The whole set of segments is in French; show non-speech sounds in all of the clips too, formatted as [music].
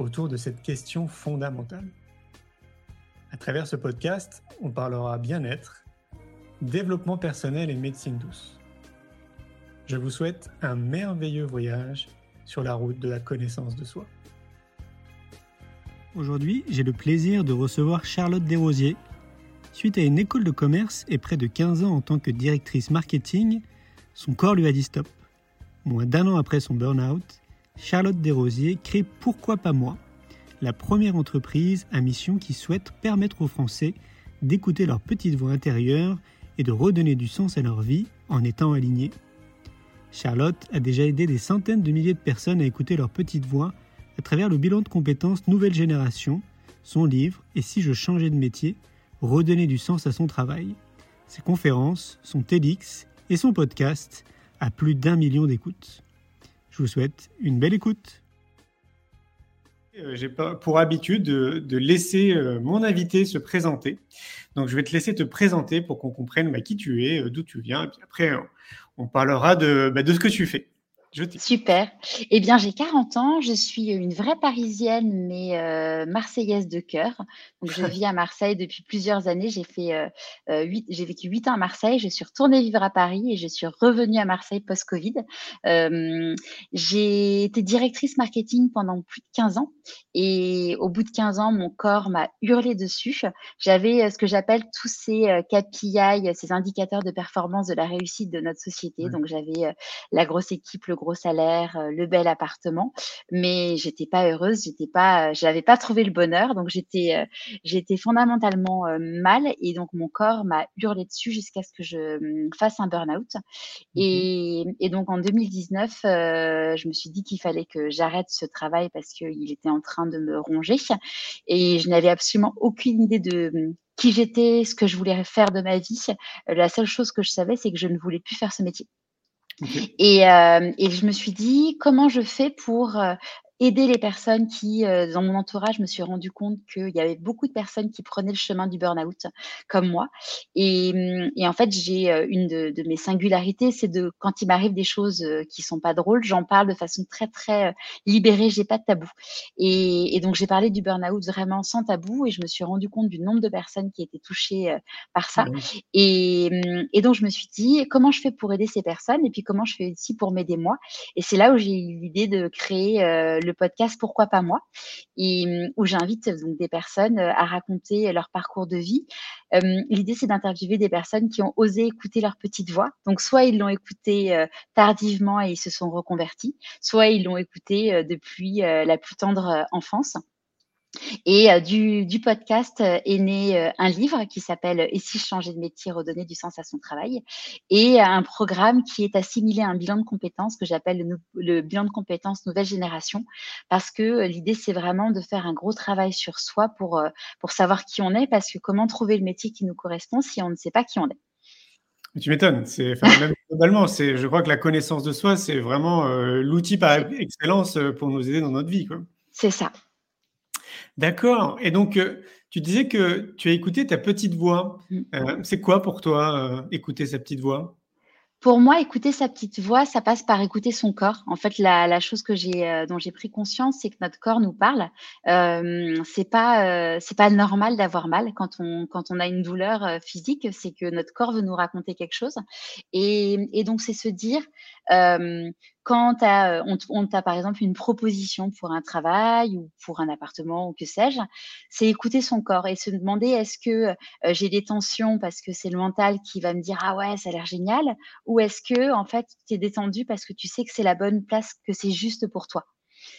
autour de cette question fondamentale. À travers ce podcast, on parlera bien-être, développement personnel et médecine douce. Je vous souhaite un merveilleux voyage sur la route de la connaissance de soi. Aujourd'hui, j'ai le plaisir de recevoir Charlotte Desrosiers. Suite à une école de commerce et près de 15 ans en tant que directrice marketing, son corps lui a dit stop. Moins d'un an après son burn-out, Charlotte Desrosiers crée Pourquoi pas moi? La première entreprise à mission qui souhaite permettre aux Français d'écouter leur petite voix intérieure et de redonner du sens à leur vie en étant alignés. Charlotte a déjà aidé des centaines de milliers de personnes à écouter leur petite voix à travers le bilan de compétences Nouvelle Génération, son livre Et si je changeais de métier, redonner du sens à son travail. Ses conférences, son TEDx et son podcast à plus d'un million d'écoutes. Je vous souhaite une belle écoute. Euh, j'ai pour habitude de, laisser euh, mon invité se présenter. Donc, je vais te laisser te présenter pour qu'on comprenne bah, qui tu es, euh, d'où tu viens. Et puis après, on parlera bah, de ce que tu fais. Super. Eh bien, j'ai 40 ans. Je suis une vraie Parisienne, mais euh, marseillaise de cœur. Donc, je [laughs] vis à Marseille depuis plusieurs années. J'ai fait euh, euh j'ai vécu 8 ans à Marseille. Je suis retournée vivre à Paris et je suis revenue à Marseille post-Covid. Euh, j'ai été directrice marketing pendant plus de 15 ans. Et au bout de 15 ans, mon corps m'a hurlé dessus. J'avais ce que j'appelle tous ces KPI, ces indicateurs de performance de la réussite de notre société. Donc, j'avais la grosse équipe, le gros salaire, euh, le bel appartement, mais j'étais pas heureuse, j'étais pas, euh, j'avais pas trouvé le bonheur, donc j'étais, euh, j'étais fondamentalement mal et donc mon corps m'a hurlé dessus jusqu'à ce que je hum, fasse un burn-out. Mmh et, et, donc en 2019, je me suis dit qu'il fallait que j'arrête ce travail parce qu'il était en train de me ronger et je n'avais absolument aucune idée de hum, qui j'étais, ce que je voulais faire de ma vie. La seule chose que je savais, c'est que je ne voulais plus faire ce métier. Et, euh, et, je me suis dit, comment je fais pour euh, aider les personnes qui, euh, dans mon entourage, je me suis rendu compte qu'il y avait beaucoup de personnes qui prenaient le chemin du burn-out, comme moi. Et, et en fait, j'ai euh, une de, de, mes singularités, c'est de quand il m'arrive des choses euh, qui sont pas drôles, j'en parle de façon très très libérée. J'ai pas de tabou. Et, et donc j'ai parlé du burn-out vraiment sans tabou, et je me suis rendu compte du nombre de personnes qui étaient touchées par ça. Mmh, et donc je me suis dit comment je fais pour aider ces personnes, et puis comment je fais aussi pour m'aider moi? Et c'est là où j'ai eu l'idée de créer le podcast Pourquoi pas moi, et, mmh, où j'invite donc des personnes euh, à raconter leur parcours de vie. L'idée, c'est d'interviewer des personnes qui ont osé écouter leur petite voix. Donc, soit ils l'ont écouté euh, tardivement et ils se sont reconvertis, soit ils l'ont écouté euh, depuis la plus tendre enfance. Et euh, du, du, podcast euh, est né euh, un livre qui s'appelle Et si je changeais de métier, redonner du sens à son travail, et un programme qui est assimilé à un bilan de compétences que j'appelle le, bilan de compétences nouvelle génération, parce que l'idée c'est vraiment de faire un gros travail sur soi pour, pour savoir qui on est, parce que comment trouver le métier qui nous correspond si on ne sait pas qui on est. Tu m'étonnes. C'est même [laughs] c'est, je crois que la connaissance de soi, c'est vraiment l'outil par excellence pour nous aider dans notre vie. C'est ça. D'accord. Et donc, euh, tu disais que tu as écouté ta petite voix. Mmh. Euh, c'est quoi pour toi euh, écouter sa petite voix? Pour moi, écouter sa petite voix, ça passe par écouter son corps. En fait, la, la chose que j'ai, dont j'ai pris conscience, c'est que notre corps nous parle. Euh, c'est pas, euh, c'est pas normal d'avoir mal quand on, quand on a une douleur physique. C'est que notre corps veut nous raconter quelque chose. Et, et donc, c'est se dire, euh, quand on, on t'a par exemple une proposition pour un travail ou pour un appartement ou que sais-je, c'est écouter son corps et se demander est-ce que j'ai des tensions parce que c'est le mental qui va me dire ah ouais ça a l'air génial ou est-ce que en fait tu es détendu parce que tu sais que c'est la bonne place, que c'est juste pour toi?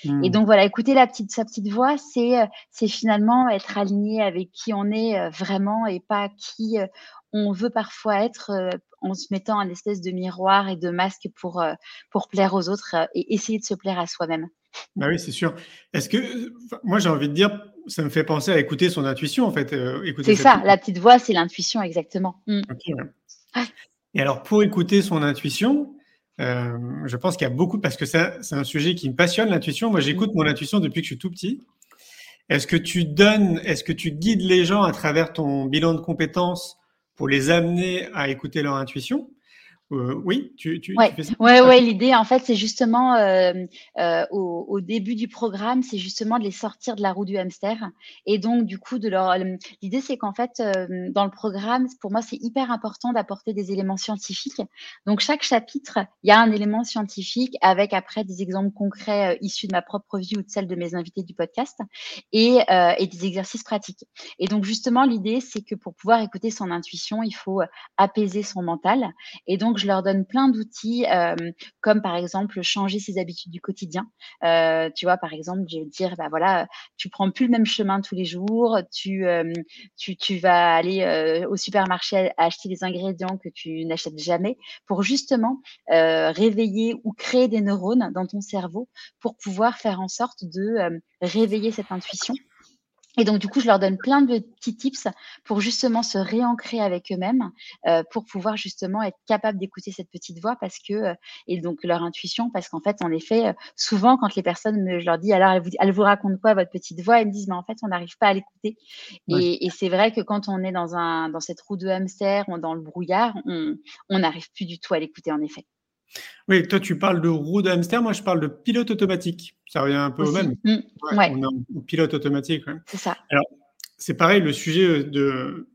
Et mmh. donc voilà, écouter la petite, sa petite voix, c'est c'est finalement être aligné avec qui on est vraiment et pas qui on veut parfois être en se mettant un espèce de miroir et de masque pour, pour plaire aux autres et essayer de se plaire à soi-même. Bah oui, c'est sûr. Est-ce que, moi j'ai envie de dire, ça me fait penser à écouter son intuition en fait. Euh, c'est ça, la petite voix, c'est l'intuition exactement. Mm. Et alors pour écouter son intuition, euh, je pense qu'il y a beaucoup, parce que c'est un sujet qui me passionne, l'intuition. Moi j'écoute mon intuition depuis que je suis tout petit. Est-ce que tu donnes, est-ce que tu guides les gens à travers ton bilan de compétences pour les amener à écouter leur intuition euh, oui, tu, tu, ouais. fais ça? Ouais, ouais. L'idée, en fait, c'est justement euh, euh, au, au, début du programme, c'est justement de les sortir de la roue du hamster. Et donc, du coup, de leur. L'idée, c'est qu'en fait, dans le programme, pour moi, c'est hyper important d'apporter des éléments scientifiques. Donc, chaque chapitre, il y a un élément scientifique avec après des exemples concrets issus de ma propre vie ou de celle de mes invités du podcast et, et des exercices pratiques. Et donc, justement, l'idée, c'est que pour pouvoir écouter son intuition, il faut apaiser son mental. Et donc, je leur donne plein d'outils, euh, comme par exemple changer ses habitudes du quotidien. Euh, tu vois, par exemple, je dire, bah voilà, tu prends plus le même chemin tous les jours, tu, euh, tu, tu, vas aller au supermarché acheter des ingrédients que tu n'achètes jamais pour justement réveiller ou créer des neurones dans ton cerveau pour pouvoir faire en sorte de réveiller cette intuition et donc, du coup, je leur donne plein de petits tips pour justement se réancrer avec eux-mêmes, euh, pour pouvoir justement être capable d'écouter cette petite voix parce que, euh, et donc leur intuition, parce qu'en fait, en effet, euh, souvent, quand les personnes, me, je leur dis, alors, elle vous, elle vous raconte quoi, votre petite voix, elles me disent, mais en fait, on n'arrive pas à l'écouter. Et, et c'est vrai que quand on est dans, un, dans cette roue de hamster, ou dans le brouillard, on n'arrive plus du tout à l'écouter, en effet. Oui, toi, tu parles de roue de hamster, moi, je parle de pilote automatique. Ça revient un peu au même. Mmh. Ouais, On a un pilote automatique. C'est ça. Alors, c'est pareil, le sujet de.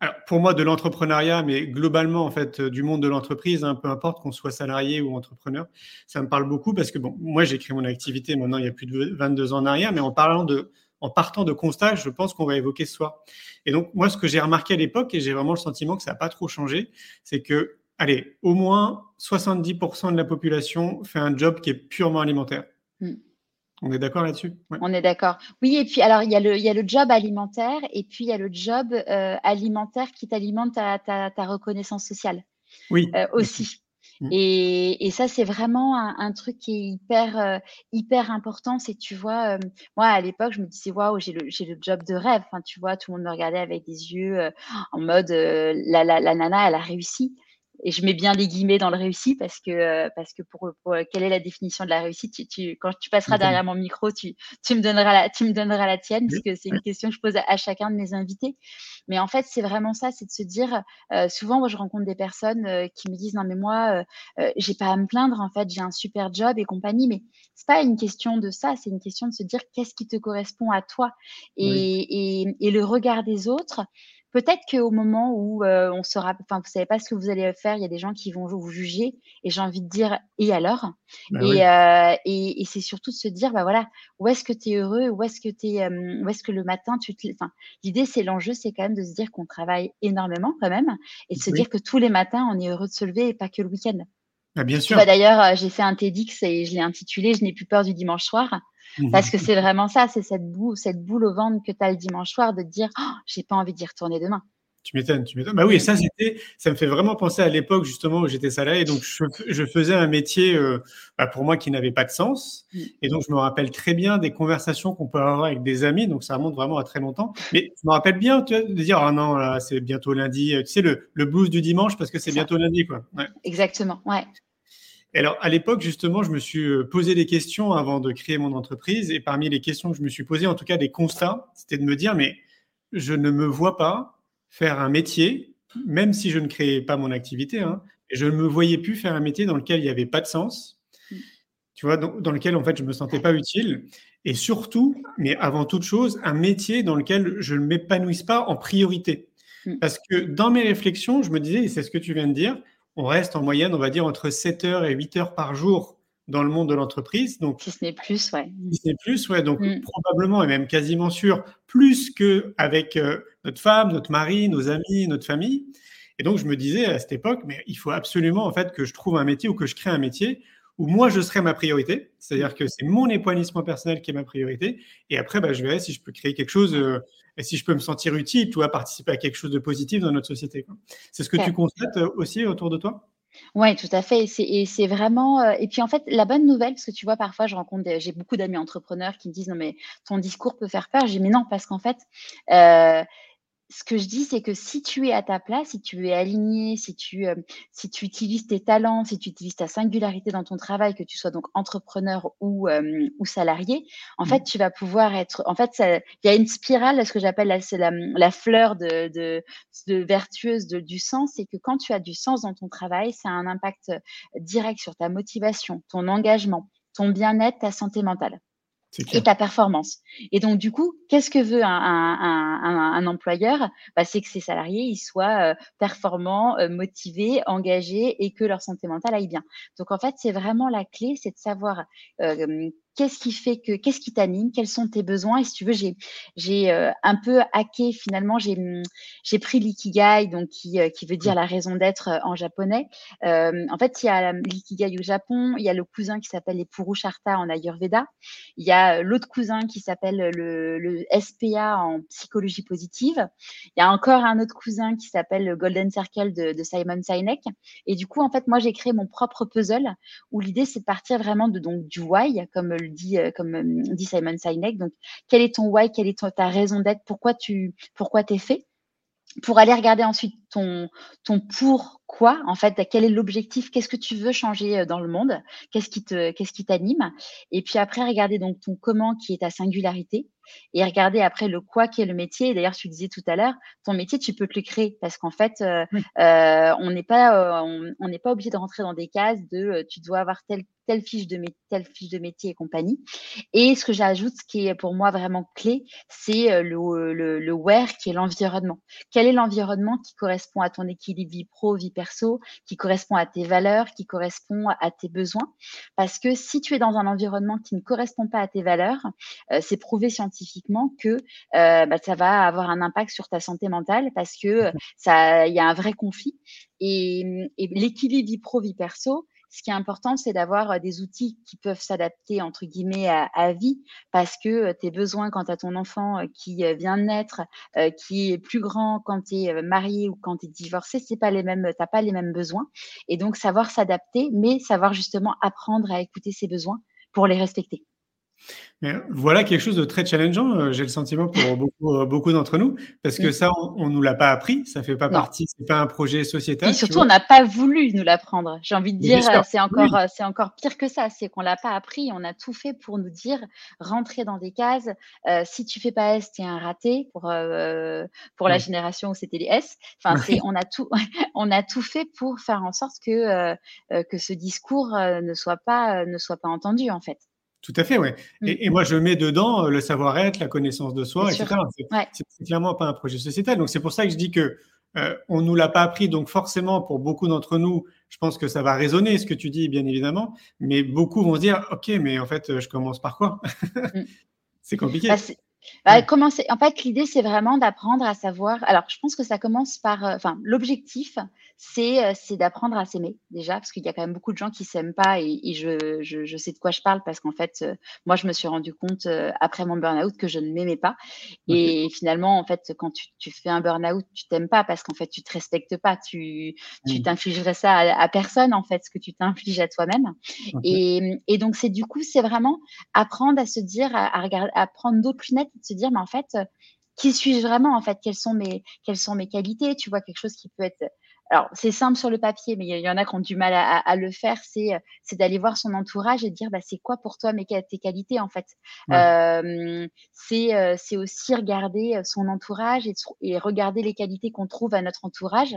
Alors, pour moi, de l'entrepreneuriat, mais globalement, en fait, du monde de l'entreprise, hein, peu importe qu'on soit salarié ou entrepreneur, ça me parle beaucoup parce que, bon, moi, j'ai créé mon activité maintenant il y a plus de 22 ans en arrière, mais en parlant de, en partant de constats, je pense qu'on va évoquer ce soir. Et donc, moi, ce que j'ai remarqué à l'époque, et j'ai vraiment le sentiment que ça n'a pas trop changé, c'est que allez, au moins 70% de la population fait un job qui est purement alimentaire. Hmm. On est d'accord là-dessus? On est d'accord. Oui, et puis alors il y, a le, il y a le job alimentaire et puis il y a le job euh, alimentaire qui t'alimente ta, ta, reconnaissance sociale. Oui. Euh, aussi. Hmm. Et, et, ça, c'est vraiment un, truc qui est hyper, euh, hyper important. C'est, tu vois, moi, à l'époque, je me disais, waouh, j'ai le, le job de rêve. Enfin, tu vois, tout le monde me regardait avec des yeux en mode, la, la, la, nana, elle a réussi et je mets bien les guillemets dans le réussi parce que euh, parce que pour, quelle est la définition de la réussite? Tu, quand tu passeras derrière mon micro tu, tu me donneras la tu me donneras la tienne parce que c'est une question que je pose à, chacun de mes invités. Mais en fait c'est vraiment ça c'est de se dire euh, souvent moi je rencontre des personnes euh, qui me disent non mais moi j'ai pas à me plaindre en fait j'ai un super job et compagnie. Mais c'est pas une question de ça c'est une question de se dire qu'est-ce qui te correspond à toi? Et, et, et le regard des autres Peut-être qu'au moment où euh, on sera, enfin, vous savez pas ce que vous allez faire, il y a des gens qui vont vous juger, et j'ai envie de dire, et alors? Bah euh, et, et, c'est surtout de se dire, bah voilà, où est-ce que tu es heureux, où est-ce que tu euh, où est-ce que le matin tu te, enfin, l'idée c'est l'enjeu, c'est quand même de se dire qu'on travaille énormément quand même, et de se dire que tous les matins on est heureux de se lever et pas que le week-end. Bah, bien sûr. D'ailleurs, j'ai fait un TEDx et je l'ai intitulé Je n'ai plus peur du dimanche soir. Mmh Parce que c'est vraiment ça, c'est cette boule, cette boule au ventre que tu as le dimanche soir de te dire oh, j'ai pas envie d'y retourner demain. Tu m'étonnes, tu m'étonnes. Bah oui, ça, c'était, ça me fait vraiment penser à l'époque justement où j'étais salarié. Donc, je, faisais un métier euh, bah, pour moi qui n'avait pas de sens. Mmh. Et donc, je me rappelle très bien des conversations qu'on peut avoir avec des amis. Donc, ça remonte vraiment à très longtemps. Mais je me rappelle bien tu vois, de dire ah non, là, c'est bientôt lundi. Tu sais, le, le blues du dimanche parce que c'est bientôt lundi. Quoi. Exactement, ouais alors, à l'époque, justement, je me suis euh, posé des questions avant de créer mon entreprise. Et parmi les questions que je me suis posées, en tout cas des constats, c'était de me dire, mais je ne me vois pas faire un métier, même si je ne créais pas mon activité, hein, je ne me voyais plus faire un métier dans lequel il n'y avait pas de sens, tu vois, dans, lequel, en fait, je ne me sentais pas utile. Et surtout, mais avant toute chose, un métier dans lequel je ne m'épanouisse pas en priorité. Mm. Parce que dans mes réflexions, je me disais, et c'est ce que tu viens de dire, on reste en moyenne, on va dire, entre 7 heures et 8 heures par jour dans le monde de l'entreprise. Donc, si ce n'est plus, ouais. Si ce n'est plus, ouais. Donc, mm. probablement et même quasiment sûr, plus qu'avec euh, notre femme, notre mari, nos amis, notre famille. Et donc, je me disais à cette époque, mais il faut absolument, en fait, que je trouve un métier ou que je crée un métier où moi, je serai ma priorité. C'est-à-dire que c'est mon épanouissement personnel qui est ma priorité. Et après, bah, je verrai si je peux créer quelque chose euh, et si je peux me sentir utile, tu vois, participer à quelque chose de positif dans notre société. C'est ce que tu constates euh, aussi autour de toi? Ouais, tout à fait. Et c'est vraiment, heu et puis, en fait, la bonne nouvelle, parce que tu vois, parfois, je rencontre des j'ai beaucoup d'amis entrepreneurs qui me disent: «Non, mais ton discours peut faire peur». Dis: «Mais non, parce qu'en fait, heu, ce que je dis, c'est que si tu es à ta place, si tu es aligné, si tu, heu, si tu utilises tes talents, si tu utilises ta singularité dans ton travail, que tu sois donc entrepreneur ou, ou salarié, en fait, Mmh. tu vas pouvoir être en fait, il y a une spirale, ce que j'appelle la c'est la, la fleur de de de vertueuse de du sens, c'est que quand tu as du sens dans ton travail, ça a un impact, heu, direct sur ta motivation, ton engagement, ton bien-être, ta santé mentale et ta performance. Et donc du coup, qu'est-ce que veut un un un un employeur? Bah, c'est que ses salariés, ils soient, heu, performants, heu, motivés, engagés et que leur santé mentale aille bien. Donc en fait, c'est vraiment la clé, c'est de savoir, hem, qu'est-ce qui fait que qu'est-ce qui t'anime? Quels sont tes besoins? Et si tu veux, j'ai j'ai, heu, un peu hacké finalement, j'ai, mmh, j'ai pris l'ikigai, donc qui, heu, qui veut dire Mmh. la raison d'être, heu, en japonais. Hem, en fait, il y a la l'ikigai au Japon, il y a le cousin qui s'appelle les Purusharta en Ayurveda. Il y a, heu, l'autre cousin qui s'appelle, le le SPA en psychologie positive. Il y a encore un autre cousin qui s'appelle le Golden Circle de de Simon Sinek. Et du coup, en fait, moi, j'ai créé mon propre puzzle où l'idée, c'est de partir vraiment de donc du why, comme le dit, heu, comme, hem, dit Simon Sinek. Donc, quel est ton why? Quelle est ta raison d'être? Pourquoi tu pourquoi tu es fait? Pour aller regarder ensuite ton ton pourquoi, en fait, quel est l'objectif? Qu'est-ce que tu veux changer, heu, dans le monde? Qu'est-ce qui te qu'est-ce qui t'anime? Et puis après, regarder donc ton comment qui est ta singularité et regarder après le quoi qui est le métier. Et d'ailleurs, tu disais tout à l'heure, ton métier, tu peux te le créer parce qu'en fait, Oui. heu, on n'est pas, on n'est pas obligé de rentrer dans des cases de, tu dois avoir telle telle fiche de telle fiche de métier et compagnie. Et ce que j'ajoute, ce qui est pour moi vraiment clé, c'est, le le where qui est l'environnement. Quel est l'environnement qui correspond à ton équilibre vie pro, vie perso, qui correspond à tes valeurs, qui correspond à tes besoins? Parce que si tu es dans un environnement qui ne correspond pas à tes valeurs, heu, c'est prouvé scientifiquement que, heu, bah, ça va avoir un impact sur ta santé mentale parce que, heu, ça il y a un vrai conflit et et l'équilibre vie pro, vie perso, ce qui est important, c'est d'avoir, heu, des outils qui peuvent «s'adapter» entre guillemets à à vie parce que, heu, tes besoins quand tu as ton enfant, heu, qui, vient de naître, qui est plus grand quand tu es, marié ou quand tu es divorcé, c'est pas les mêmes, pas les mêmes besoins et donc savoir s'adapter, mais savoir justement apprendre à écouter ses besoins pour les respecter. Mais voilà quelque chose de très challengeant, heu, j'ai le sentiment pour [laughs] beaucoup, heu, beaucoup d'entre nous, parce que Mmh. ça, on on nous l'a pas appris, ça fait pas Non. partie c'est pas un projet sociétal, tu surtout, on n'a pas voulu nous l'apprendre. J'ai envie de dire, c'est encore, heu, c'est encore pire que ça. C'est qu'on l'a pas appris, on a tout fait pour nous dire: «Rentrer dans des cases, heu, si tu fais pas S, tu es un raté», pour, pour la génération où c'était les S. Enfin, on a tout [laughs] on a tout fait pour faire en sorte que, que ce discours, ne soit pas, ne soit pas entendu, en fait. Tout à fait, ouais Mmh. et et moi je mets dedans, heu, le savoir-être, la connaissance de soi et sûr. cetera. C'est Ouais. clairement pas un projet sociétal, donc c'est pour ça que je dis que, heu, on nous l'a pas appris, donc forcément pour beaucoup d'entre nous, je pense que ça va résonner ce que tu dis, bien évidemment, mais beaucoup vont se dire: «OK, mais en fait, heu, je commence par quoi?» Mmh. [laughs] C'est Bah, compliqué. c'est bah, Ouais. commencer en fait, l'idée, c'est vraiment d'apprendre à savoir alors je pense que ça commence par, enfin, l'objectif, c'est, heu, c'est d'apprendre à s'aimer, déjà, parce qu'il y a quand même beaucoup de gens qui s'aiment pas et et je je je sais de quoi je parle parce qu'en fait, heu, moi, je me suis rendu compte, heu, après mon burn-out que je ne m'aimais pas et finalement, en fait, quand tu tu fais un burn-out, tu t'aimes pas parce qu'en fait, tu te respectes pas. Tu tu Mmh. t'infligerais ça à à personne, en fait, ce que tu t'infliges à toi-même et et donc c'est du coup, c'est vraiment apprendre à se dire, à à regar à prendre d'autres lunettes et de se dire: «Mais en fait, qui suis-je vraiment, en fait? Quelles sont mes quelles sont mes qualités?» tu vois? Quelque chose qui peut être alors c'est simple sur le papier, mais il y en a qui ont du mal à le faire, c'est, heu, c'est d'aller voir son entourage et de dire: «Bah, c'est quoi pour toi mes tes qualités, en fait?» Ouais. hem, c'est, heu, c'est aussi regarder, son entourage et regarder les qualités qu'on trouve à notre entourage.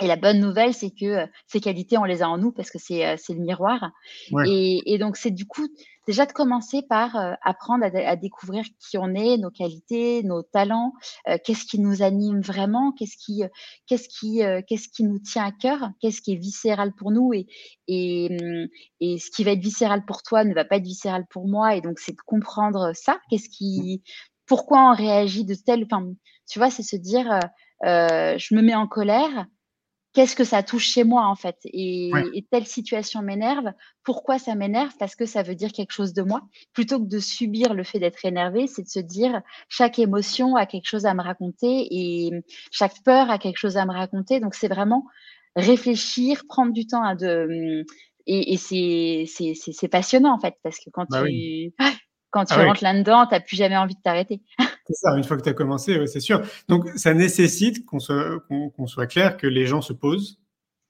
Et la bonne nouvelle, c'est que, heu, ces qualités, on les a en nous parce que c'est, c'est le miroir Ouais. et et donc c'est du coup, déjà de commencer par, heu, apprendre à à découvrir qui on est, nos qualités, nos talents, heu, qu'est-ce qui nous anime vraiment, qu'est-ce qui, heu, qu'est-ce qui, heu, qu'est-ce qui nous tient à cœur, qu'est-ce qui est viscéral pour nous et et mmh et ce qui va être viscéral pour toi ne va pas être viscéral pour moi et donc c'est de comprendre ça. Qu'est-ce Mmh. qui pourquoi on réagit de telle enfin, tu vois? C'est se dire, «Je me mets en colère, qu'est-ce que ça touche chez moi, en fait? Et Ouais. et telle situation m'énerve, pourquoi ça m'énerve? Parce que ça veut dire quelque chose de moi». Plutôt que de subir le fait d'être énervé, c'est de se dire: «Chaque émotion a quelque chose à me raconter et chaque peur a quelque chose à me raconter». Donc c'est vraiment, réfléchir, prendre du temps à de et, et c'est passionnant en fait parce que quand bah tu [laughs] quand tu ah rentres là-dedans, tu n'as plus jamais envie de t'arrêter. C'est ça, une fois que tu as commencé, c'est sûr. Donc, ça nécessite qu'on soit, qu'on soit clair, que les gens se posent,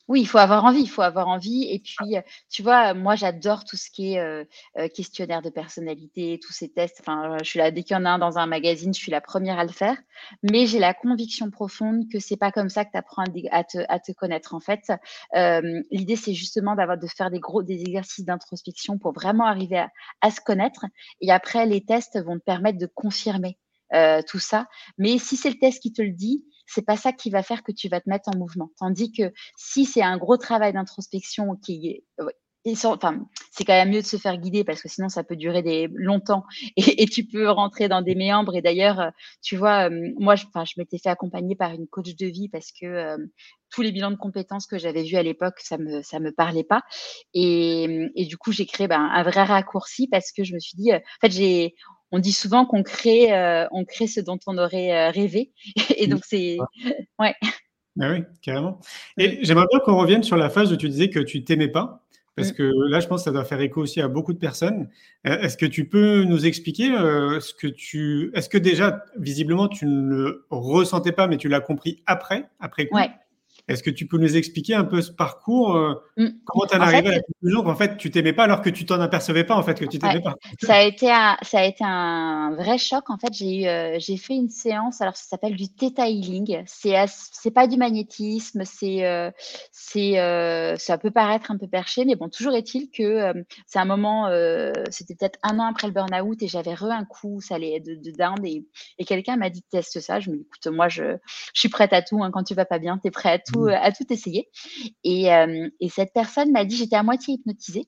oui, il faut avoir envie, il faut avoir envie. Et puis, tu vois, moi, j'adore tout ce qui est euh, euh, questionnaire de personnalité, tous ces tests. Enfin, je suis là, dès qu'il y en a un dans un magazine, je suis la première à le faire. Mais j'ai la conviction profonde que c'est pas comme ça que tu apprends à, te, à te connaître. En fait, euh, l'idée, c'est justement d'avoir de faire des gros des exercices d'introspection pour vraiment arriver à, à, se connaître. Et après, les tests vont te permettre de confirmer tout ça. Mais si c'est le test qui te le dit, c'est pas ça qui va faire que tu vas te mettre en mouvement. Tandis que si c'est un gros travail d'introspection qui est enfin, c'est quand même mieux de se faire guider parce que sinon ça peut durer des longtemps [laughs] et, tu peux rentrer dans des méandres. Et d'ailleurs, tu vois, euh, moi, je, je m'étais fait accompagner par une coach de vie parce que euh, tous les bilans de compétences que j'avais vus à l'époque, ça me ça me parlait pas. Et, et du coup, j'ai créé ben, un vrai raccourci parce que je me suis dit, euh, en fait, j'ai on dit souvent qu'on crée, euh, on crée ce dont on aurait euh, rêvé. [laughs] Et donc, c'est. [laughs] Ouais. Ah oui, carrément. Et j'aimerais bien qu'on revienne sur la phase où tu disais que tu t'aimais pas. Parce mm. que là, je pense que ça doit faire écho aussi à beaucoup de personnes. Euh, est-ce que tu peux nous expliquer ce que tu. Est-ce que déjà, visiblement, tu ne le ressentais pas, mais tu l'as compris après, après coup? Ouais. Est-ce que tu peux nous expliquer un peu ce parcours euh, mm. Comment tu en, arrivé à la conclusion qu'en fait tu t'aimais pas alors que tu t'en apercevais pas en fait que tu t'aimais pas? Ça a été un, ça a été un vrai choc en fait. J'ai eu, euh, j'ai fait une séance alors ça s'appelle du theta healing. C'est c'est pas du magnétisme, c'est euh, c'est ça peut paraître un peu perché, mais bon toujours est-il que c'est un moment, c'était peut-être un an après le burn-out et j'avais re un coup, ça allait de, de down et, et quelqu'un m'a dit teste ça. Je me dis écoute moi je, je suis prête à tout. Hein, quand tu vas pas bien, tu es prêt à tout tout, à tout essayer. Et, euh, et cette personne m'a dit, j'étais à moitié hypnotisée.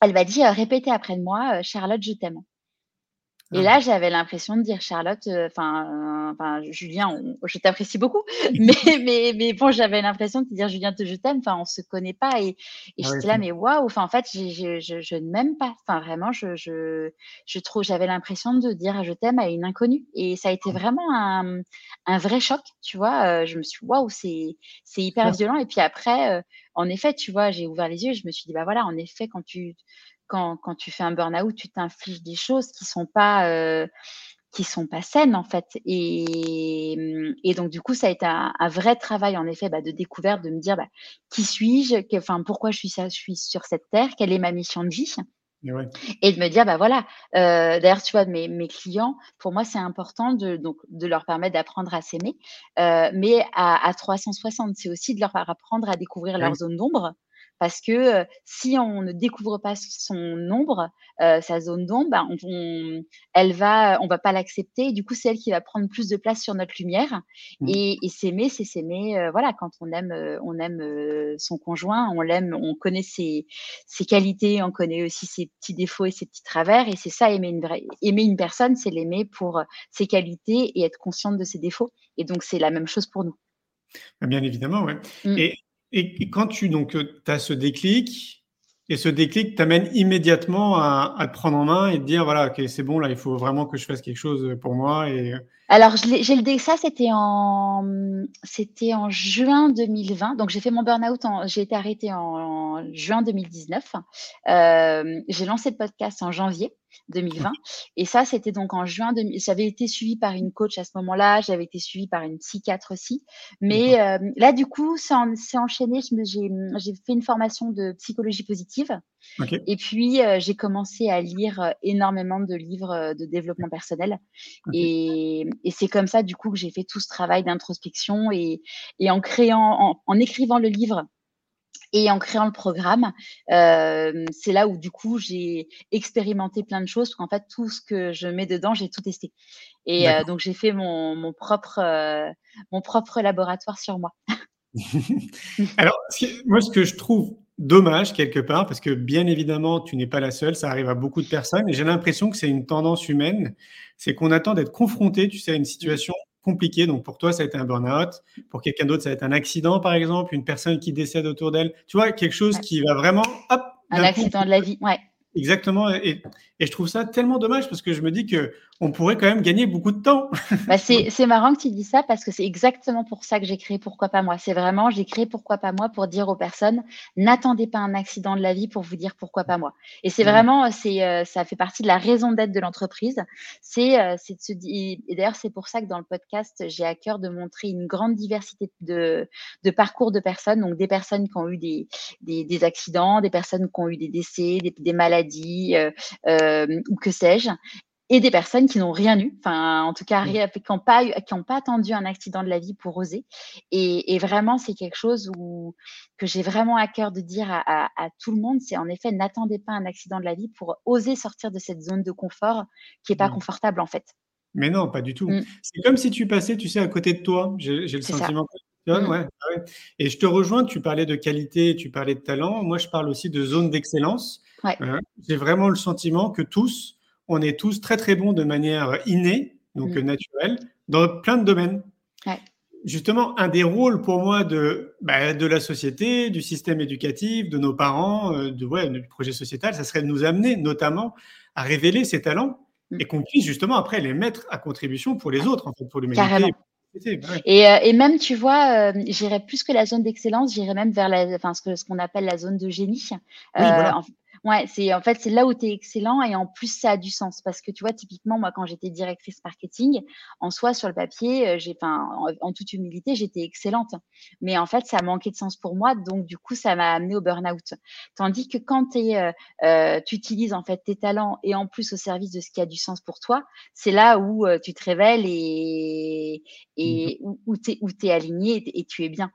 Elle m'a dit, euh, répétez après moi, euh, Charlotte, je t'aime. Et là, j'avais l'impression de dire Charlotte, euh, enfin, enfin Julien, je t'apprécie beaucoup, [laughs] mais, mais, mais bon, j'avais l'impression de dire Julien, je t'aime, enfin, on se connaît pas, et, et j'étais là, mais waouh, enfin, en fait, je, je, je ne m'aime pas, enfin, vraiment, je, je, je trouve, j'avais l'impression de dire je t'aime à une inconnue, et ça a été vraiment un, un vrai choc, tu vois. Euh, je me suis, waouh, c'est, c'est hyper violent, et puis après, euh, en effet, tu vois, j'ai ouvert les yeux, je me suis dit, bah voilà, en effet, quand tu quand, quand tu fais un burn-out, tu t'infliges des choses qui sont pas euh, qui sont pas saines en fait. Et, et, donc du coup, ça a été un, vrai travail en effet bah, de découverte, de me dire bah, qui suis-je, enfin pourquoi je suis, je suis sur cette terre, quelle est ma mission de vie? Et, de me dire, bah voilà, euh, d'ailleurs, tu vois, mes, mes clients, pour moi, c'est important de, donc, de leur permettre d'apprendre à s'aimer, euh, mais à, à 360, c'est aussi de leur apprendre à découvrir leur zone d'ombre, parce que si on ne découvre pas son nombre, sa zone d'ombre, bah, on, elle va, on va pas l'accepter. Du coup, c'est elle qui va prendre plus de place sur notre lumière. Mmh. Et, et s'aimer, c'est s'aimer. voilà, quand on aime, on aime son conjoint, on l'aime, on connaît ses, ses, qualités, on connaît aussi ses petits défauts et ses petits travers. Et c'est ça, aimer une, vraie, aimer une personne, c'est l'aimer pour ses qualités et être consciente de ses défauts. Et donc, c'est la même chose pour nous. Bah, bien évidemment, oui. Mmh. Et et, quand tu donc euh, as ce déclic, et ce déclic t'amène immédiatement à, te prendre en main et te dire voilà, ok, c'est bon, là, il faut vraiment que je fasse quelque chose pour moi. Et... Alors, j'ai le ça, c'était en, c'était en juin 2020. Donc, j'ai fait mon burn-out, j'ai été arrêtée en, juin 2019. Euh, j'ai lancé le podcast en janvier. 2020. Et ça, c'était donc en juin. J'avais été suivie par une coach à ce moment-là. J'avais été suivie par une psychiatre aussi. Mais euh, là, du coup, ça s'est enchaîné. J'ai fait une formation de psychologie positive. Et puis, euh, j'ai commencé à lire euh, énormément de livres de développement personnel. Et, et c'est comme ça, du coup, que j'ai fait tout ce travail d'introspection et, et, en créant, en, en écrivant le livre et en créant le programme, euh, c'est là où du coup j'ai expérimenté plein de choses. Parce qu'en fait, tout ce que je mets dedans, j'ai tout testé. Et euh, donc j'ai fait mon, mon propre, euh, mon propre laboratoire sur moi. [laughs] Alors, moi, ce que je trouve dommage quelque part, parce que bien évidemment, tu n'es pas la seule, ça arrive à beaucoup de personnes, et j'ai l'impression que c'est une tendance humaine, c'est qu'on attend d'être confronté, tu sais, à une situation compliqué. Donc pour toi, ça a été un burn-out. Pour quelqu'un d'autre, ça va être un accident, par exemple, une personne qui décède autour d'elle. Tu vois, quelque chose qui va vraiment... Hop, un accident de la vie, ouais. Exactement. Et, Et je trouve ça tellement dommage parce que je me dis que on pourrait quand même gagner beaucoup de temps. [laughs] Bah, c'est marrant que tu dis ça parce que c'est exactement pour ça que j'ai créé Pourquoi pas moi. C'est vraiment, j'ai créé Pourquoi pas moi pour dire aux personnes, n'attendez pas un accident de la vie pour vous dire pourquoi pas moi. Et c'est mmh. vraiment, c'est, euh, ça fait partie de la raison d'être de l'entreprise. C'est, euh, c'est de se dire, et d'ailleurs, c'est pour ça que dans le podcast, j'ai à cœur de montrer une grande diversité de, de parcours de personnes. Donc, des personnes qui ont eu des, des, des accidents, des personnes qui ont eu des décès, des, des maladies, euh ou que sais-je et des personnes qui n'ont rien eu, enfin en tout cas qui n'ont pas, qui pas attendu un accident de la vie pour oser. Et, vraiment, c'est quelque chose où, que j'ai vraiment à cœur de dire à, tout le monde, c'est en effet, n'attendez pas un accident de la vie pour oser sortir de cette zone de confort qui n'est pas confortable en fait. Mais non, pas du tout. Mmh. C'est comme si tu passais, tu sais, à côté de toi. J'ai le sentiment mmh. Ouais, ouais. Et je te rejoins, tu parlais de qualité, tu parlais de talent. Moi, je parle aussi de zone d'excellence. Euh, j'ai vraiment le sentiment que tous, on est tous très très bons de manière innée, donc mm. naturelle, dans plein de domaines. Justement, un des rôles pour moi de, bah, de la société, du système éducatif, de nos parents, euh, de, ouais, du projet sociétal, ça serait de nous amener notamment à révéler ces talents mm. et qu'on puisse justement après les mettre à contribution pour les autres, en fait, pour l'humanité. Et, euh, et, même, tu vois, euh, j'irais plus que la zone d'excellence, j'irais même vers la, enfin, ce qu'on ce appelle la zone de génie. Ouais, c'est en fait c'est là où tu es excellent et en plus ça a du sens. Parce que tu vois typiquement moi quand j'étais directrice marketing en soi sur le papier euh, j'ai enfin en, toute humilité j'étais excellente. Mais en fait ça a manqué de sens pour moi donc du coup ça m'a amené au burn-out. Tandis que quand euh, euh, tu utilises en fait tes talents et en plus au service de ce qui a du sens pour toi c'est là où tu te révèles et, et mmh où, tu es aligné et tu es bien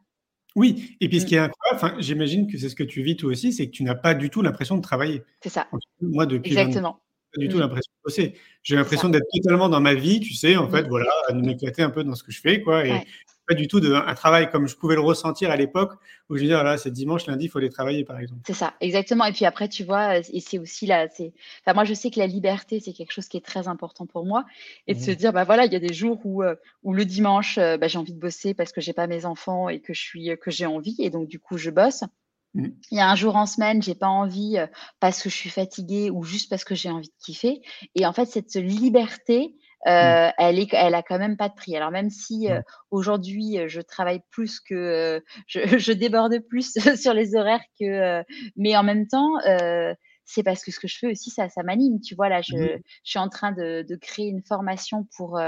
oui, et puis ce mmh. qui est incroyable, j'imagine que c'est ce que tu vis toi aussi, c'est que tu n'as pas du tout l'impression de travailler. C'est ça. Moi, depuis Exactement. pas du tout mmh. l'impression de bosser. J'ai l'impression d'être totalement dans ma vie, tu sais, en fait, mmh. voilà, de m'éclater un peu dans ce que je fais, quoi. Et pas du tout de, un travail comme je pouvais le ressentir à l'époque, où je veux dire, là, c'est dimanche, lundi, il faut aller travailler, par exemple. C'est ça, exactement. Et puis après, tu vois, et c'est aussi là, c'est, enfin, moi, je sais que la liberté, c'est quelque chose qui est très important pour moi, et de se dire, bah voilà, il y a des jours où, euh, où le dimanche, euh, bah, j'ai envie de bosser parce que j'ai pas mes enfants et que je suis, que j'ai envie, et donc du coup, je bosse. Mmh. Il y a un jour en semaine, j'ai pas envie euh, parce que je suis fatiguée ou juste parce que j'ai envie de kiffer. Et en fait, cette liberté, Mmh. Euh, elle, est, elle a quand même pas de prix. Alors même si euh, aujourd'hui je travaille plus que je, [laughs] je, déborde plus [laughs] sur les horaires que, mais en même temps c'est parce que ce que je fais aussi ça, ça m'anime. Tu vois là, je, mmh. je, suis en train de, de créer une formation pour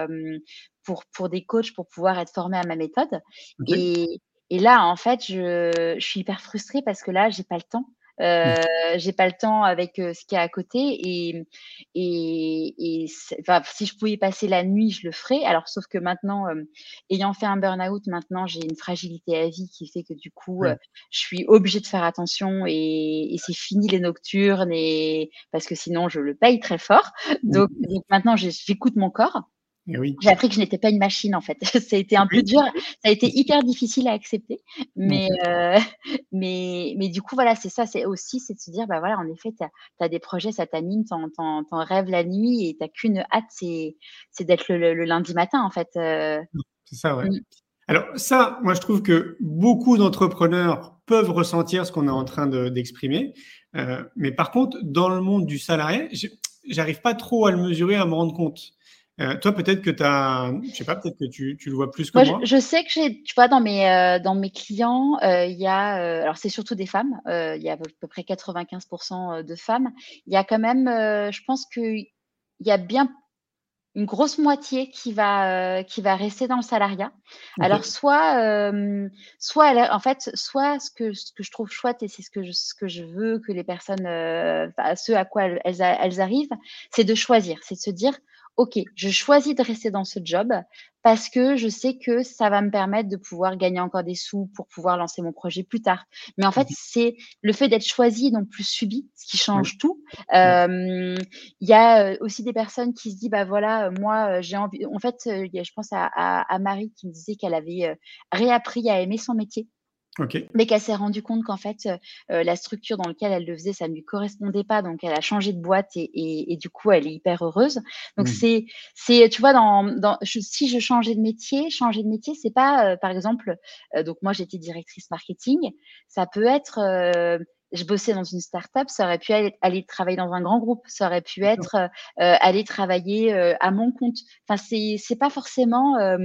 pour pour des coachs pour pouvoir être formé à ma méthode. Et, et là en fait je, je suis hyper frustrée parce que là j'ai pas le temps. Mmh. Euh, j'ai pas le temps avec euh, ce qu'il y a à côté et, et, et enfin, si je pouvais passer la nuit, je le ferais. Alors, sauf que maintenant, euh, ayant fait un burn-out, maintenant j'ai une fragilité à vie qui fait que du coup, je suis obligée de faire attention et, et c'est fini les nocturnes et parce que sinon je le paye très fort. Mmh. Donc, donc maintenant, j'écoute mon corps. Eh J'ai appris que je n'étais pas une machine en fait. [laughs] ça a été un peu dur, ça a été hyper difficile à accepter, mais euh, [laughs] mais mais du coup voilà, c'est ça, c'est aussi c'est de se dire bah voilà, en effet, tu as, des projets, ça t'anime, t'en, t'en, rêves la nuit et t'as qu'une hâte, c'est c'est d'être le, lundi matin en fait. Euh. C'est ça, ouais. Mmh. Alors ça, moi je trouve que beaucoup d'entrepreneurs peuvent ressentir ce qu'on est en train d'exprimer, euh, mais par contre dans le monde du salarié, j'arrive pas trop à le mesurer, à me rendre compte. Euh, toi, peut-être que tu as, je sais pas, peut-être que tu, tu, le vois plus que moi. Je, sais que j'ai, tu vois, dans mes, euh, dans mes clients, euh, il y a, alors c'est surtout des femmes, il y a à peu près 95% de femmes. Il y a quand même, je pense qu'il y a bien une grosse moitié qui va, qui va rester dans le salariat. Alors, soit, soit en fait, soit ce que, ce que je trouve chouette et c'est ce que je, ce que je veux que les personnes, ceux à quoi elles, elles arrivent, c'est de choisir, c'est de se dire, OK, je choisis de rester dans ce job parce que je sais que ça va me permettre de pouvoir gagner encore des sous pour pouvoir lancer mon projet plus tard. Mais en fait, mmh c'est le fait d'être choisi, donc plus subi, ce qui change tout. Il y a aussi des personnes qui se disent, bah voilà, moi, j'ai envie. En fait, je pense à, à Marie qui me disait qu'elle avait réappris à aimer son métier mais qu'elle s'est rendue compte qu'en fait, euh, la structure dans laquelle elle le faisait, ça ne lui correspondait pas. Donc, elle a changé de boîte et, et, et du coup, elle est hyper heureuse. Donc, mmh. c'est, c'est, tu vois, dans, dans, si je changeais de métier, changer de métier, c'est pas, euh, par exemple, euh, donc moi, j'étais directrice marketing. Ça peut être je bossais dans une start-up, ça aurait pu aller, aller, travailler dans un grand groupe, ça aurait pu être euh, aller travailler euh, à mon compte. Enfin, c'est c'est pas forcément euh,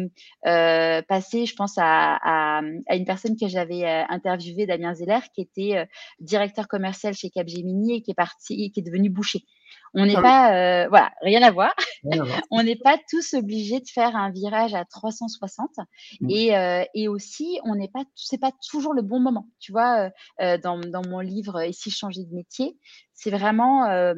euh passer, je pense à, à, à une personne que j'avais interviewée, Damien Zeller, qui était directeur commercial chez Capgemini et qui est parti, qui est devenu boucher. On n'est ah pas, euh, voilà, rien à voir. [laughs] on n'est pas tous obligés de faire un virage à 360 mmh. et, euh, et aussi on n'est pas, c'est pas toujours le bon moment. Tu vois, euh, euh dans, dans, mon livre Et si je changeais de métier, c'est vraiment euh,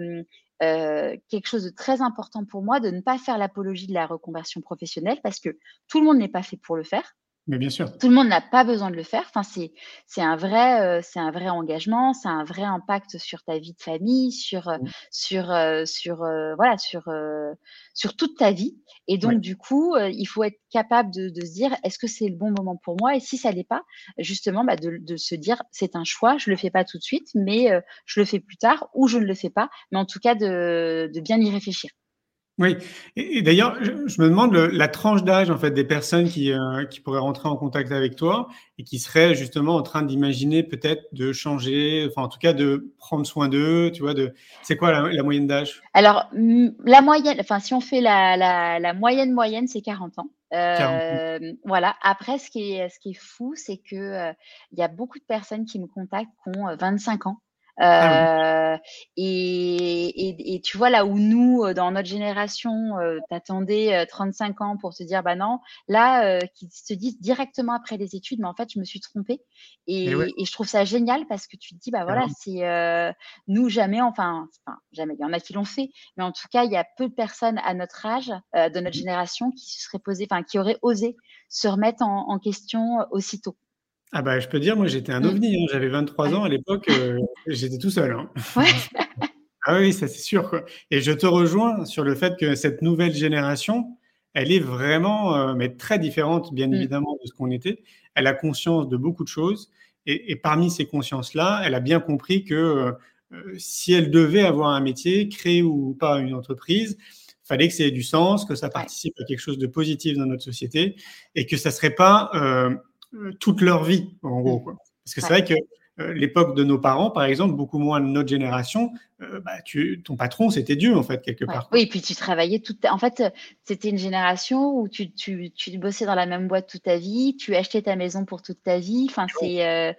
euh, quelque chose de très important pour moi de ne pas faire l'apologie de la reconversion professionnelle parce que tout le monde n'est pas fait pour le faire. Mais bien sûr. Tout le monde n'a pas besoin de le faire. Enfin, c'est c'est un vrai euh, c'est un vrai engagement, c'est un vrai impact sur ta vie de famille, sur mmh. sur euh, sur euh, voilà sur sur toute ta vie. Et donc du coup, il faut être capable de, de se dire est-ce que c'est le bon moment pour moi? Et si ça l'est pas, justement, bah, de, de se dire c'est un choix, je le fais pas tout de suite, mais je le fais plus tard ou je ne le fais pas. Mais en tout cas, de de bien y réfléchir. Oui, et, d'ailleurs, je, me demande la tranche d'âge en fait des personnes qui, euh, qui pourraient rentrer en contact avec toi et qui seraient justement en train d'imaginer peut-être de changer, enfin en tout cas de prendre soin d'eux, tu vois, de c'est quoi la, moyenne d'âge? Alors la moyenne, enfin si on fait la, la, la moyenne moyenne, c'est 40 ans. Euh, voilà. Après, ce qui est, ce qui est fou, c'est que euh, il y a beaucoup de personnes qui me contactent qui ont 25 ans ah euh, et, et, et, tu vois, là où nous, euh, dans notre génération, euh, t'attendais 35 ans pour te dire, bah non, là, qui se disent directement après les études, mais en fait, je me suis trompée. Et, et, je trouve ça génial parce que tu te dis, bah voilà, c'est nous, jamais, enfin, enfin, jamais, il y en a qui l'ont fait, mais en tout cas, il y a peu de personnes à notre âge, de notre mmh. génération, qui se seraient posées, enfin, qui auraient osé se remettre en, en question aussitôt. Ah bah, je peux dire, moi j'étais un mmh. ovni, hein. j'avais 23 ans à l'époque, euh, j'étais tout seul. Hein. Ouais. ah oui, ça c'est sûr. Quoi. Et je te rejoins sur le fait que cette nouvelle génération, elle est vraiment, euh, mais très différente bien mmh. évidemment de ce qu'on était. Elle a conscience de beaucoup de choses et, et parmi ces consciences-là, elle a bien compris que euh, si elle devait avoir un métier, créer ou pas une entreprise, fallait que ça ait du sens, que ça participe à quelque chose de positif dans notre société et que ça serait pas euh, toute leur vie, en gros. Quoi. Parce que c'est vrai que euh, l'époque de nos parents, par exemple, beaucoup moins de notre génération, euh, bah, tu, ton patron, c'était Dieu, en fait, quelque part. Oui, et puis tu travaillais toute. En fait, c'était une génération où tu, tu, tu, bossais dans la même boîte toute ta vie, tu achetais ta maison pour toute ta vie. Enfin, c'est euh,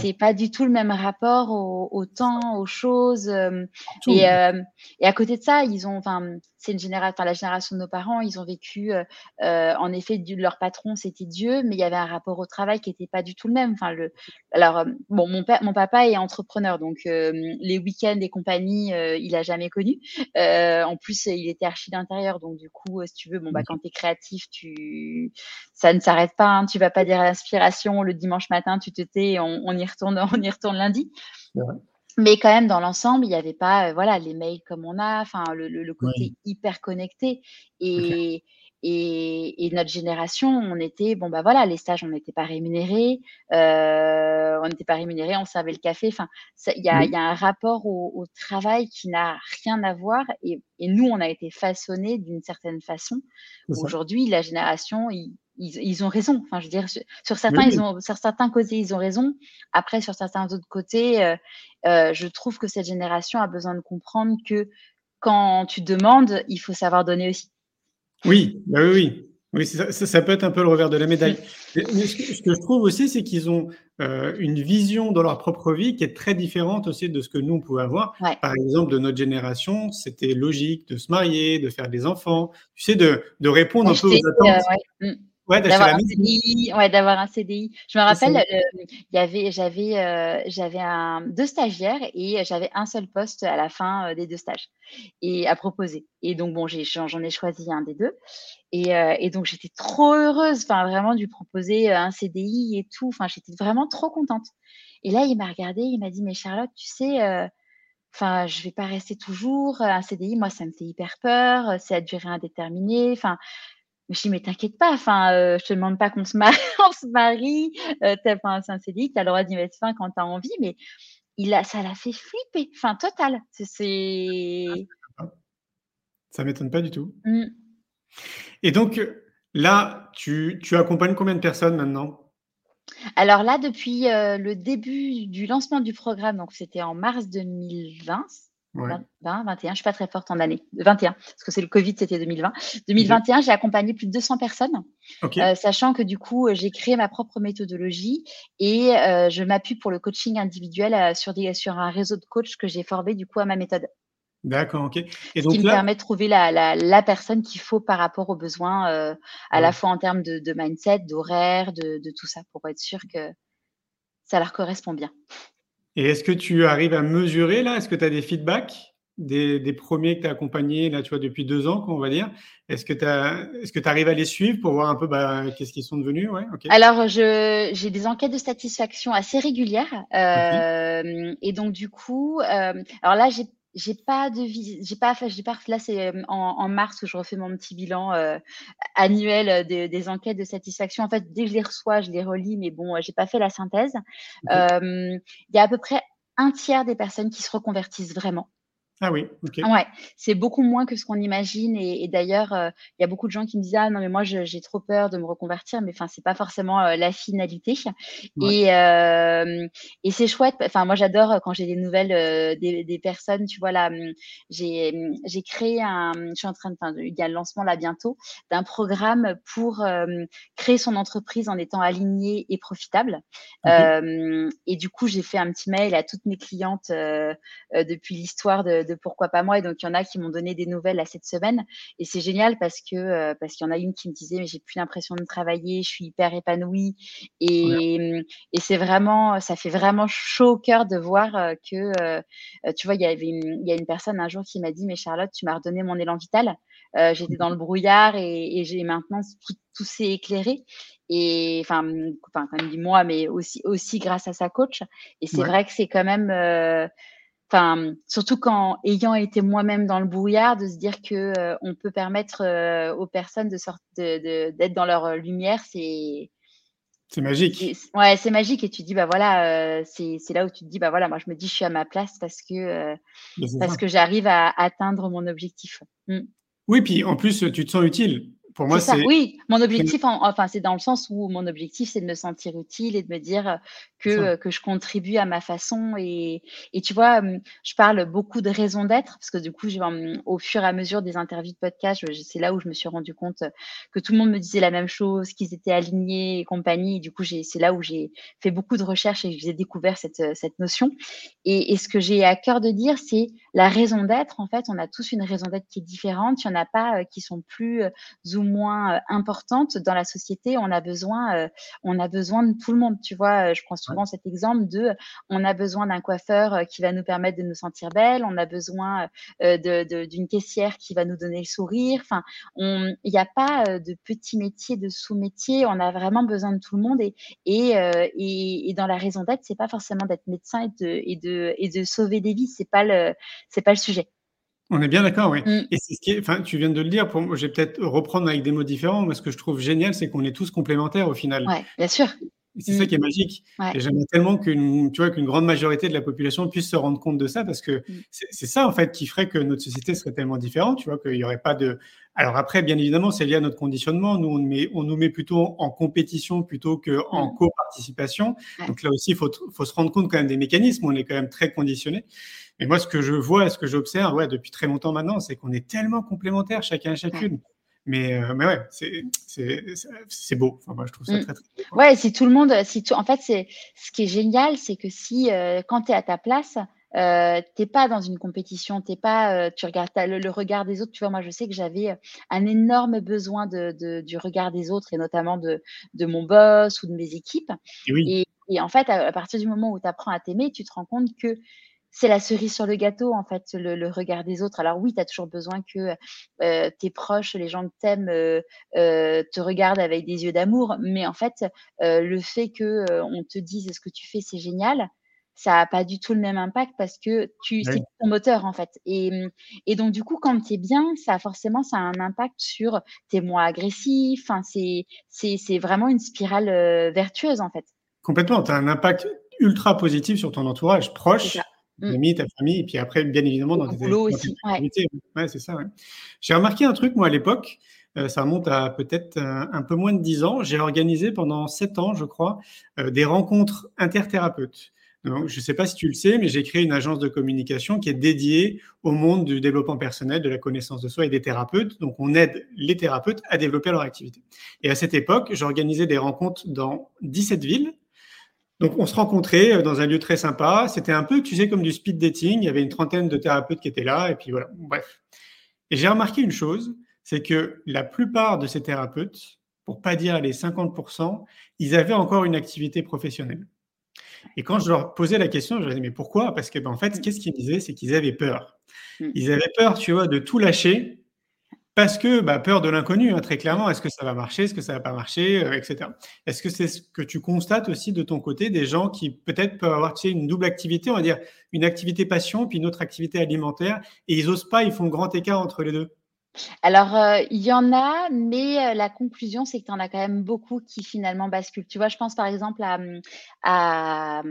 c'est pas du tout le même rapport au, au temps, aux choses. Euh, et, euh, et à côté de ça, ils ont. Enfin, c'est une génération, la génération de nos parents, ils ont vécu, euh, en effet, du, leur patron, c'était Dieu, mais il y avait un rapport au travail qui n'était pas du tout le même. Enfin, le, alors, bon, mon, mon papa est entrepreneur, donc les week-ends et compagnie, euh, il a jamais connu. Euh, en plus, il était archi d'intérieur, donc du coup, euh, si tu veux, bon bah quand es créatif, tu ça ne s'arrête pas. Hein, tu vas pas dire l'inspiration le dimanche matin, tu te tais, on, on y retourne, [laughs] on y retourne lundi. Mais quand même, dans l'ensemble, il n'y avait pas, voilà, les mails comme on a, enfin, le, le, côté hyper connecté. Et, et, et, notre génération, on était, bon, bah voilà, les stages, on n'était pas rémunérés, euh, on n'était pas rémunérés, on servait le café. Enfin, il y a, y a, un rapport au, au travail qui n'a rien à voir. Et, et, nous, on a été façonnés d'une certaine façon. Aujourd'hui, la génération, ils, ils, ils, ont raison. Enfin, je veux dire, sur, certains, ils ont, sur certains côtés, ils ont raison. Après, sur certains autres côtés, euh, euh, je trouve que cette génération a besoin de comprendre que quand tu demandes, il faut savoir donner aussi. Oui, bah oui, oui. Oui, ça, ça, peut être un peu le revers de la médaille. [laughs] Mais ce, que, ce, que, je trouve aussi, c'est qu'ils ont euh, une vision dans leur propre vie qui est très différente aussi de ce que nous, on pouvait avoir. Ouais. Par exemple, de notre génération, c'était logique de se marier, de faire des enfants, tu sais, de, de répondre un peu aux attentes. Euh, ouais. Ouais, d'avoir un CDI. Ouais, d'avoir un CDI. Je me rappelle, euh, il y avait, j'avais, euh, j'avais un, deux stagiaires et j'avais un seul poste à la fin euh, des deux stages et à proposer. Et donc bon, j'ai, j'en ai choisi un des deux. Et, euh, et donc j'étais trop heureuse, enfin vraiment, de lui proposer un CDI et tout. Enfin, j'étais vraiment trop contente. Et là, il m'a regardé, il m'a dit, mais Charlotte, tu sais. Euh, Enfin, je vais pas rester toujours. Un CDI, moi, ça me fait hyper peur. C'est à durée indéterminée. Enfin, me suis dit, mais t'inquiète pas, enfin, euh, je te demande pas qu'on se marie, [laughs] on se marie, euh, enfin, c'est un CDI, t'as le droit d'y mettre fin quand t'as envie, mais il a, ça l'a fait flipper, enfin, total. C'est. Ça m'étonne pas du tout. Mmh. Et donc, là, tu, tu accompagnes combien de personnes maintenant? Alors là, depuis le début du lancement du programme, donc c'était en mars 2020, 20, 21, je ne suis pas très forte en année, 21, parce que c'est le Covid, c'était 2020. 2021, j'ai accompagné plus de 200 personnes, euh, sachant que du coup, j'ai créé ma propre méthodologie et euh, je m'appuie pour le coaching individuel euh, sur, des, sur un réseau de coachs que j'ai formé du coup à ma méthode. D'accord, ok. Et donc, Ce qui me permet de trouver la, la, la personne qu'il faut par rapport aux besoins, à la fois en termes de, de mindset, d'horaire, de, de tout ça, pour être sûr que ça leur correspond bien. Et est-ce que tu arrives à mesurer là? Est-ce que tu as des feedbacks? Des, premiers que tu as accompagnés là, tu vois, depuis deux ans, on va dire. Est-ce que tu est-ce que arrives à les suivre pour voir un peu bah, qu'est-ce qu'ils sont devenus? Ouais, Alors, j'ai des enquêtes de satisfaction assez régulières. Euh, et donc, du coup, euh, alors là, j'ai j'ai pas de j'ai pas j'ai pas là c'est en, en, mars où je refais mon petit bilan euh, annuel des, des, enquêtes de satisfaction. En fait, dès que je les reçois, je les relis, mais bon, j'ai pas fait la synthèse. Il y a à peu près un tiers des personnes qui se reconvertissent vraiment. Ah oui, ok. Ouais, c'est beaucoup moins que ce qu'on imagine. Et, d'ailleurs, euh, il y a beaucoup de gens qui me disent Ah non, mais moi, j'ai trop peur de me reconvertir, mais enfin, c'est pas forcément euh, la finalité. Et, euh, et c'est chouette. Enfin, moi, j'adore quand j'ai des nouvelles des, des, personnes. Tu vois, là, hum, j'ai créé un. Je suis en train de. Il y a le lancement là bientôt d'un programme pour créer son entreprise en étant aligné et profitable. et du coup, j'ai fait un petit mail à toutes mes clientes depuis l'histoire de pourquoi pas moi? Et donc, il y en a qui m'ont donné des nouvelles à cette semaine. Et c'est génial parce que euh, parce qu'il y en a une qui me disait, mais j'ai plus l'impression de travailler, je suis hyper épanouie. Et, et c'est vraiment, ça fait vraiment chaud au cœur de voir euh, que, euh, tu vois, il y avait il y a une personne un jour qui m'a dit, mais Charlotte, tu m'as redonné mon élan vital. J'étais dans le brouillard et, et j'ai maintenant tout, tout s'est éclairé et enfin, enfin quand même dit moi, mais aussi aussi grâce à sa coach. Et c'est vrai que c'est quand même enfin surtout quand ayant été moi-même dans le brouillard de se dire que euh, on peut permettre euh, aux personnes de sortir d'être dans leur lumière c'est c'est magique. ouais c'est magique. Et tu dis bah voilà euh, c'est là où tu te dis bah voilà moi je me dis je suis à ma place parce que parce que j'arrive à atteindre mon objectif. Mmh. oui puis en plus tu te sens utile pour moi, c'est oui. Mon objectif, enfin, c'est dans le sens où mon objectif, c'est de me sentir utile et de me dire que, que je contribue à ma façon. Et, et tu vois, je parle beaucoup de raison d'être parce que du coup, au fur et à mesure des interviews de podcast, c'est là où je me suis rendu compte que tout le monde me disait la même chose, qu'ils étaient alignés et compagnie. Et du coup, c'est là où j'ai fait beaucoup de recherches et j'ai découvert cette, cette notion. Et, et ce que j'ai à cœur de dire, c'est la raison d'être. En fait, on a tous une raison d'être qui est différente. Il n'y en a pas qui sont plus ou moins euh, importante dans la société, on a besoin, euh, on a besoin de tout le monde. Tu vois, euh, je prends souvent cet exemple de, on a besoin d'un coiffeur qui va nous permettre de nous sentir belle, on a besoin d'une caissière qui va nous donner le sourire. Enfin, il n'y a pas de petits métiers, de sous-métiers. On a vraiment besoin de tout le monde et et, et, dans la raison d'être, c'est pas forcément d'être médecin et de et de et de sauver des vies. C'est pas le c'est pas le sujet. On est bien d'accord, oui. Mm. Et c'est ce qui est, enfin, tu viens de le dire, pour, je vais peut-être reprendre avec des mots différents, mais ce que je trouve génial, c'est qu'on est tous complémentaires au final. Oui, bien sûr. C'est ça mm. qui est magique. Et j'aimerais tellement qu'une, tu vois, qu'une grande majorité de la population puisse se rendre compte de ça, parce que mm. c'est ça, en fait, qui ferait que notre société serait tellement différente, tu vois, qu'il n'y aurait pas de. Alors après, bien évidemment, c'est lié à notre conditionnement. Nous, on, met, on nous met plutôt en compétition plutôt qu'en co-participation. Donc là aussi, il faut, faut se rendre compte quand même des mécanismes. On est quand même très conditionné. Mais moi, ce que je vois et ce que j'observe ouais, depuis très longtemps maintenant, c'est qu'on est tellement complémentaires chacun et chacune. Mais, euh, mais ouais, c'est beau. Enfin, moi, je trouve ça mm. très, très beau. Ouais, si tout le monde, si tout, en fait, c'est ce qui est génial, c'est que si euh, quand tu es à ta place, euh, t'es pas dans une compétition, t'es pas, euh, tu regardes le, le, regard des autres. Tu vois, moi, je sais que j'avais un énorme besoin de, de, du regard des autres et notamment de, de mon boss ou de mes équipes. Et, oui. et, en fait, à, à, partir du moment où tu apprends à t'aimer, tu te rends compte que c'est la cerise sur le gâteau, en fait, le, regard des autres. Alors oui, tu as toujours besoin que euh, tes proches, les gens que t'aimes, euh, euh, te regardent avec des yeux d'amour. Mais en fait, le fait que on te dise ce que tu fais, c'est génial, ça n'a pas du tout le même impact parce que tu c'est ton moteur en fait. Et, et donc du coup, quand tu es bien, ça forcément ça a un impact sur tes moins agressifs. Enfin, c'est c'est vraiment une spirale vertueuse en fait. Complètement, tu as un impact ultra positif sur ton entourage proche Mmh. ta famille, et puis après, bien évidemment, dans tes boulot aussi. Ouais. ouais c'est ça. Ouais. J'ai remarqué un truc, moi, à l'époque, euh, ça remonte à peut-être un peu moins de 10 ans. J'ai organisé pendant 7 ans, je crois, des rencontres interthérapeutes. Donc, je ne sais pas si tu le sais, mais j'ai créé une agence de communication qui est dédiée au monde du développement personnel, de la connaissance de soi et des thérapeutes. Donc, on aide les thérapeutes à développer leur activité. Et à cette époque, j'organisais des rencontres dans 17 villes donc, on se rencontrait euh, dans un lieu très sympa. C'était un peu, tu sais, comme du speed dating. Il y avait une trentaine de thérapeutes qui étaient là. Et puis voilà, bref. Et j'ai remarqué une chose, c'est que la plupart de ces thérapeutes, pour pas dire les 50%, ils avaient encore une activité professionnelle. Et quand je leur posais la question, je leur disais, mais pourquoi? Parce que, ben, en fait, qu'est-ce qu'ils disaient C'est qu'ils avaient peur. Mmh. Ils avaient peur, tu vois, de tout lâcher parce que bah, peur de l'inconnu, hein, très clairement. Est-ce que ça va marcher Est-ce que ça va pas marcher euh, Etc. Est-ce que c'est ce que tu constates aussi de ton côté, des gens qui peut-être peuvent avoir une double activité, on va dire une activité passion, puis une autre activité alimentaire, et ils osent pas, ils font grand écart entre les deux? Alors, euh, il y en a, mais euh, la conclusion, c'est que tu en as quand même beaucoup qui finalement basculent. Tu vois, je pense par exemple à, à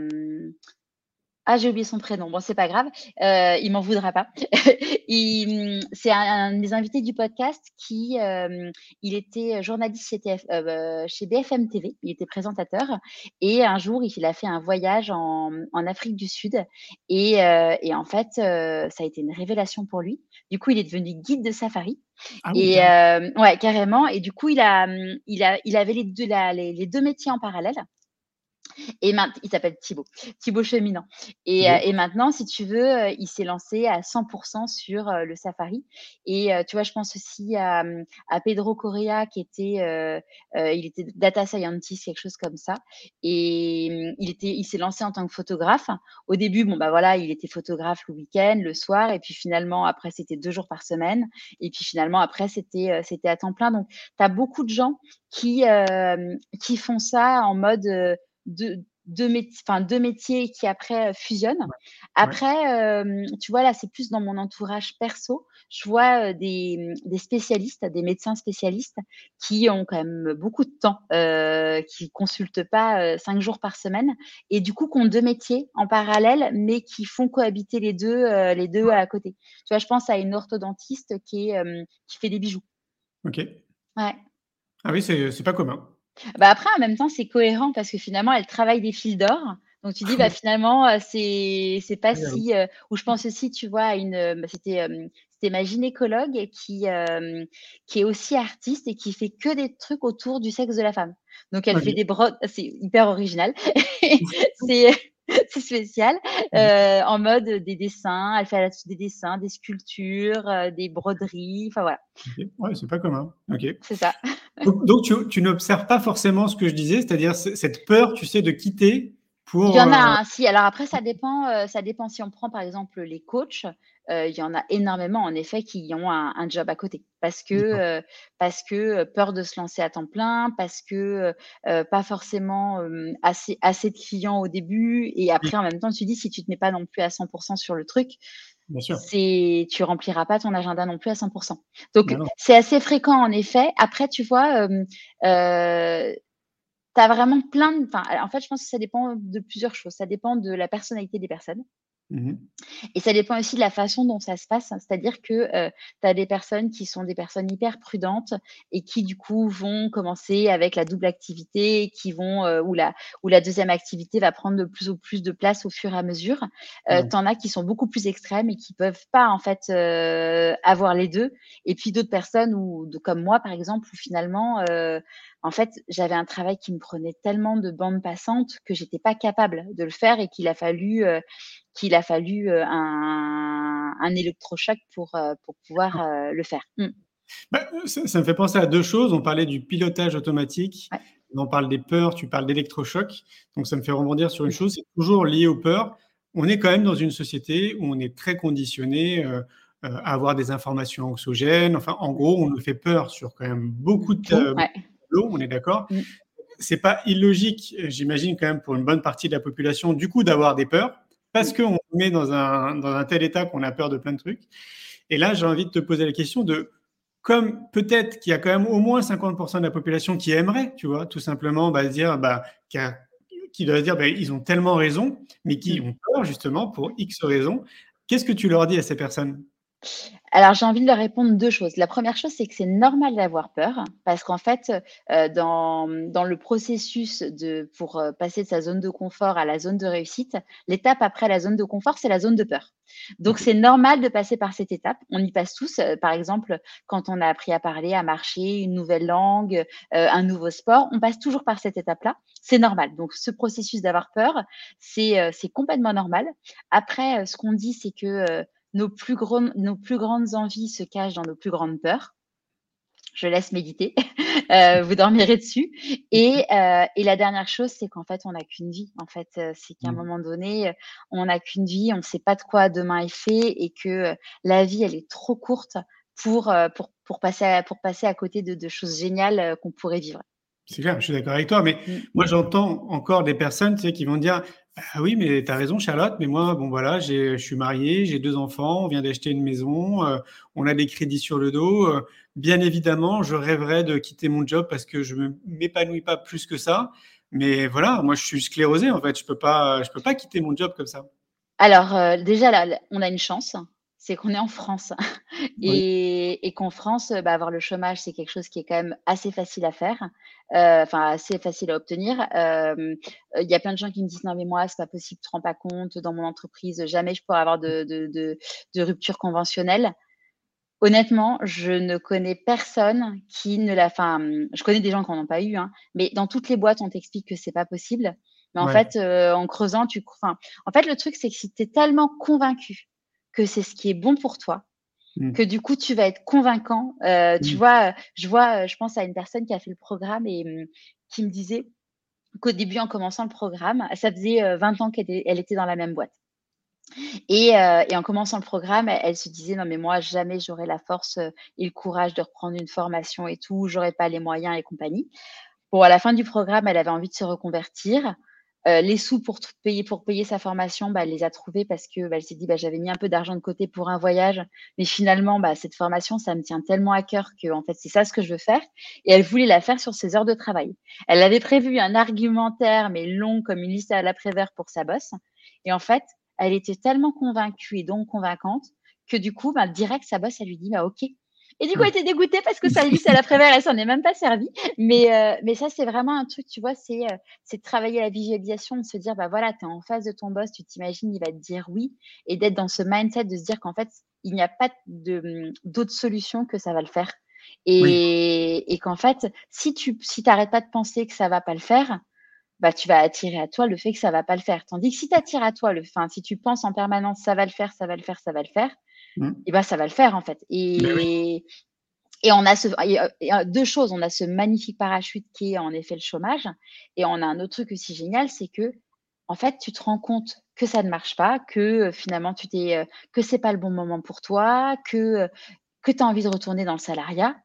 ah, j'ai oublié son prénom. Bon, c'est pas grave. Euh, il m'en voudra pas. [laughs] c'est un, des invités du podcast qui, euh, il était journaliste chez, euh, chez, BFM TV. Il était présentateur. Et un jour, il a fait un voyage en, Afrique du Sud. Et, et en fait, ça a été une révélation pour lui. Du coup, il est devenu guide de safari. Ah et ouais, carrément. Et du coup, il a, il a, il avait les deux, les deux métiers en parallèle. Et il s'appelle Thibaut, Thibaut Cheminant. Et, euh, et, maintenant, si tu veux, euh, il s'est lancé à 100% sur euh, le safari. Et tu vois, je pense aussi à, à Pedro Correa, qui était, il était data scientist, quelque chose comme ça. Et mm, il était, il s'est lancé en tant que photographe. Au début, bon bah voilà, il était photographe le week-end, le soir, et puis finalement, après, c'était deux jours par semaine. Et puis finalement, après, c'était, c'était à temps plein. Donc, tu as beaucoup de gens qui, qui font ça en mode deux, deux, métiers, deux métiers qui après euh, fusionnent. Après, tu vois, là, c'est plus dans mon entourage perso. Je vois des, des, spécialistes, des médecins spécialistes qui ont quand même beaucoup de temps, euh, qui consultent pas cinq jours par semaine et du coup, qui ont deux métiers en parallèle, mais qui font cohabiter les deux, les deux à côté. Tu vois, je pense à une orthodontiste qui, est, qui fait des bijoux. Ok. Ouais. Ah oui, c'est pas commun. Bah après, en même temps, c'est cohérent parce que finalement, elle travaille des fils d'or. Donc tu dis, bah [laughs] finalement, euh, c'est c'est pas si. Euh, ou je pense aussi, tu vois, à une. Euh, bah, c'était c'était ma gynécologue qui qui est aussi artiste et qui fait que des trucs autour du sexe de la femme. Donc elle fait des brodes. C'est hyper original. [laughs] [laughs] c'est [laughs] c'est spécial, mmh. euh, en mode des dessins. Elle fait là-dessus des dessins, des sculptures, euh, des broderies. Enfin voilà. Ouais, c'est pas commun. Ok. C'est ça. donc, tu, tu n'observes pas forcément ce que je disais, c'est-à-dire cette peur, tu sais, de quitter il y en a euh, un, si. Alors après, ça dépend, euh, ça dépend si on prend par exemple les coachs. Euh, il y en a énormément en effet qui ont un, job à côté parce que parce que peur de se lancer à temps plein, parce que pas forcément assez assez de clients au début et après en même temps tu dis si tu te mets pas non plus à 100% sur le truc, c'est tu rempliras pas ton agenda non plus à 100%. Donc c'est assez fréquent en effet. Après tu vois tu as vraiment plein de. Enfin, en fait, je pense que ça dépend de plusieurs choses. Ça dépend de la personnalité des personnes. Mmh et ça dépend aussi de la façon dont ça se passe. C'est-à-dire que euh, tu as des personnes qui sont des personnes hyper prudentes et qui, du coup, vont commencer avec la double activité, qui vont, euh, où, la, où la deuxième activité va prendre de plus en plus de place au fur et à mesure. Euh, Tu en as qui sont beaucoup plus extrêmes et qui peuvent pas, en fait, euh, avoir les deux. Et puis d'autres personnes, où, comme moi, par exemple, où finalement, en fait, j'avais un travail qui me prenait tellement de bandes passantes que j'étais pas capable de le faire et qu'il a fallu euh, qu'il a fallu euh, un, un, électrochoc pour, euh, pour pouvoir le faire. Mmh. Bah, ça, me fait penser à deux choses. On parlait du pilotage automatique. On parle des peurs, tu parles d'électrochoc. Donc ça me fait rebondir sur une chose, c'est toujours lié aux peurs. On est quand même dans une société où on est très conditionné à avoir des informations anxiogènes. Enfin, en gros, on nous fait peur sur quand même beaucoup de, on est d'accord mm. C'est pas illogique, j'imagine, quand même, pour une bonne partie de la population, du coup, d'avoir des peurs, parce mm. qu'on met dans un, dans un tel état qu'on a peur de plein de trucs. Et là, j'ai envie de te poser la question de comme peut-être qu'il y a quand même au moins 50% de la population qui aimerait, tu vois, tout simplement bah, dire, bah, qui, qui doit dire, bah, ils ont tellement raison, mais qui mm. ont peur justement pour X raisons. Qu'est-ce que tu leur dis à ces personnes? Alors, j'ai envie de leur répondre deux choses. La première chose, c'est que c'est normal d'avoir peur parce qu'en fait, euh, dans, dans le processus de, pour euh, passer de sa zone de confort à la zone de réussite, l'étape après la zone de confort, c'est la zone de peur. Donc, c'est normal de passer par cette étape. On y passe tous. Euh, par exemple, quand on a appris à parler, à marcher, une nouvelle langue, un nouveau sport, on passe toujours par cette étape-là. C'est normal. Donc, ce processus d'avoir peur, c'est c'est complètement normal. Après, ce qu'on dit, c'est que nos plus, nos plus grandes envies se cachent dans nos plus grandes peurs. Je laisse méditer, [laughs] euh, vous dormirez dessus. Et, euh, et la dernière chose, c'est qu'en fait, on n'a qu'une vie. En fait, euh, c'est qu'à un moment donné, on n'a qu'une vie, on ne sait pas de quoi demain est fait et que la vie, elle est trop courte pour, pour, pour, passer, à, pour passer à côté de, de choses géniales qu'on pourrait vivre. C'est clair, je suis d'accord avec toi, mais mmh. moi j'entends encore des personnes tu sais, qui vont dire oui, mais tu as raison, Charlotte. Mais moi, bon, voilà, je suis marié, j'ai deux enfants, on vient d'acheter une maison, euh, on a des crédits sur le dos. Euh, bien évidemment, je rêverais de quitter mon job parce que je ne m'épanouis pas plus que ça. Mais voilà, moi, je suis sclérosé, en fait. Je ne peux, pas, peux pas quitter mon job comme ça. Alors, euh, déjà, là, on a une chance c'est qu'on est en France [laughs] et, qu'en France, bah, avoir le chômage, c'est quelque chose qui est quand même assez facile à faire, euh, enfin assez facile à obtenir. Il y a plein de gens qui me disent non mais moi c'est pas possible, tu te rends pas compte dans mon entreprise, jamais je pourrais avoir de, de, rupture conventionnelle. Honnêtement, je ne connais personne qui ne l'a. Enfin, je connais des gens qui n'en ont pas eu, hein, mais dans toutes les boîtes, on t'explique que c'est pas possible. Mais en fait, euh, en creusant, tu. Enfin, en fait, le truc, c'est que si tu es tellement convaincu que c'est ce qui est bon pour toi, mmh. que du coup tu vas être convaincant. Euh, tu mmh. vois, je vois, je pense à une personne qui a fait le programme et mmh, qui me disait qu'au début, en commençant le programme, ça faisait 20 euh, ans qu'elle était dans la même boîte. Et, euh, et, en commençant le programme, elle, se disait non mais moi jamais j'aurai la force et le courage de reprendre une formation et tout, j'aurais pas les moyens et compagnie. Bon, à la fin du programme, elle avait envie de se reconvertir. Euh, les sous pour payer, pour payer sa formation, bah, elle les a trouvés parce que bah, elle s'est dit bah, j'avais mis un peu d'argent de côté pour un voyage, mais finalement bah, cette formation ça me tient tellement à cœur que en fait c'est ça ce que je veux faire. Et elle voulait la faire sur ses heures de travail. Elle avait prévu un argumentaire mais long comme une liste à la Prévert pour sa bosse. Et en fait elle était tellement convaincue et donc convaincante que du coup bah, direct sa bosse elle lui dit bah ok et du coup, elle était dégoûtée parce que ça lui, c'est la prévère, elle s'en est même pas servie. Mais, euh, mais ça, c'est vraiment un truc, tu vois, c'est euh, c'est de travailler la visualisation, de se dire, bah voilà, tu es en face de ton boss, tu t'imagines, il va te dire oui, et d'être dans ce mindset de se dire qu'en fait, il n'y a pas d'autre solution que ça va le faire. Et, et qu'en fait, si tu si t'arrêtes pas de penser que ça va pas le faire, bah, tu vas attirer à toi le fait que ça va pas le faire. Tandis que si tu attires à toi le, enfin, si tu penses en permanence, ça va le faire, ça va le faire, ça va le faire, Mmh. et ben ça va le faire en fait. Et, et on a ce, deux choses. On a ce magnifique parachute qui est en effet le chômage. Et on a un autre truc aussi génial, c'est que en fait, tu te rends compte que ça ne marche pas, que finalement tu t'es, que c'est pas le bon moment pour toi, que que tu as envie de retourner dans le salariat.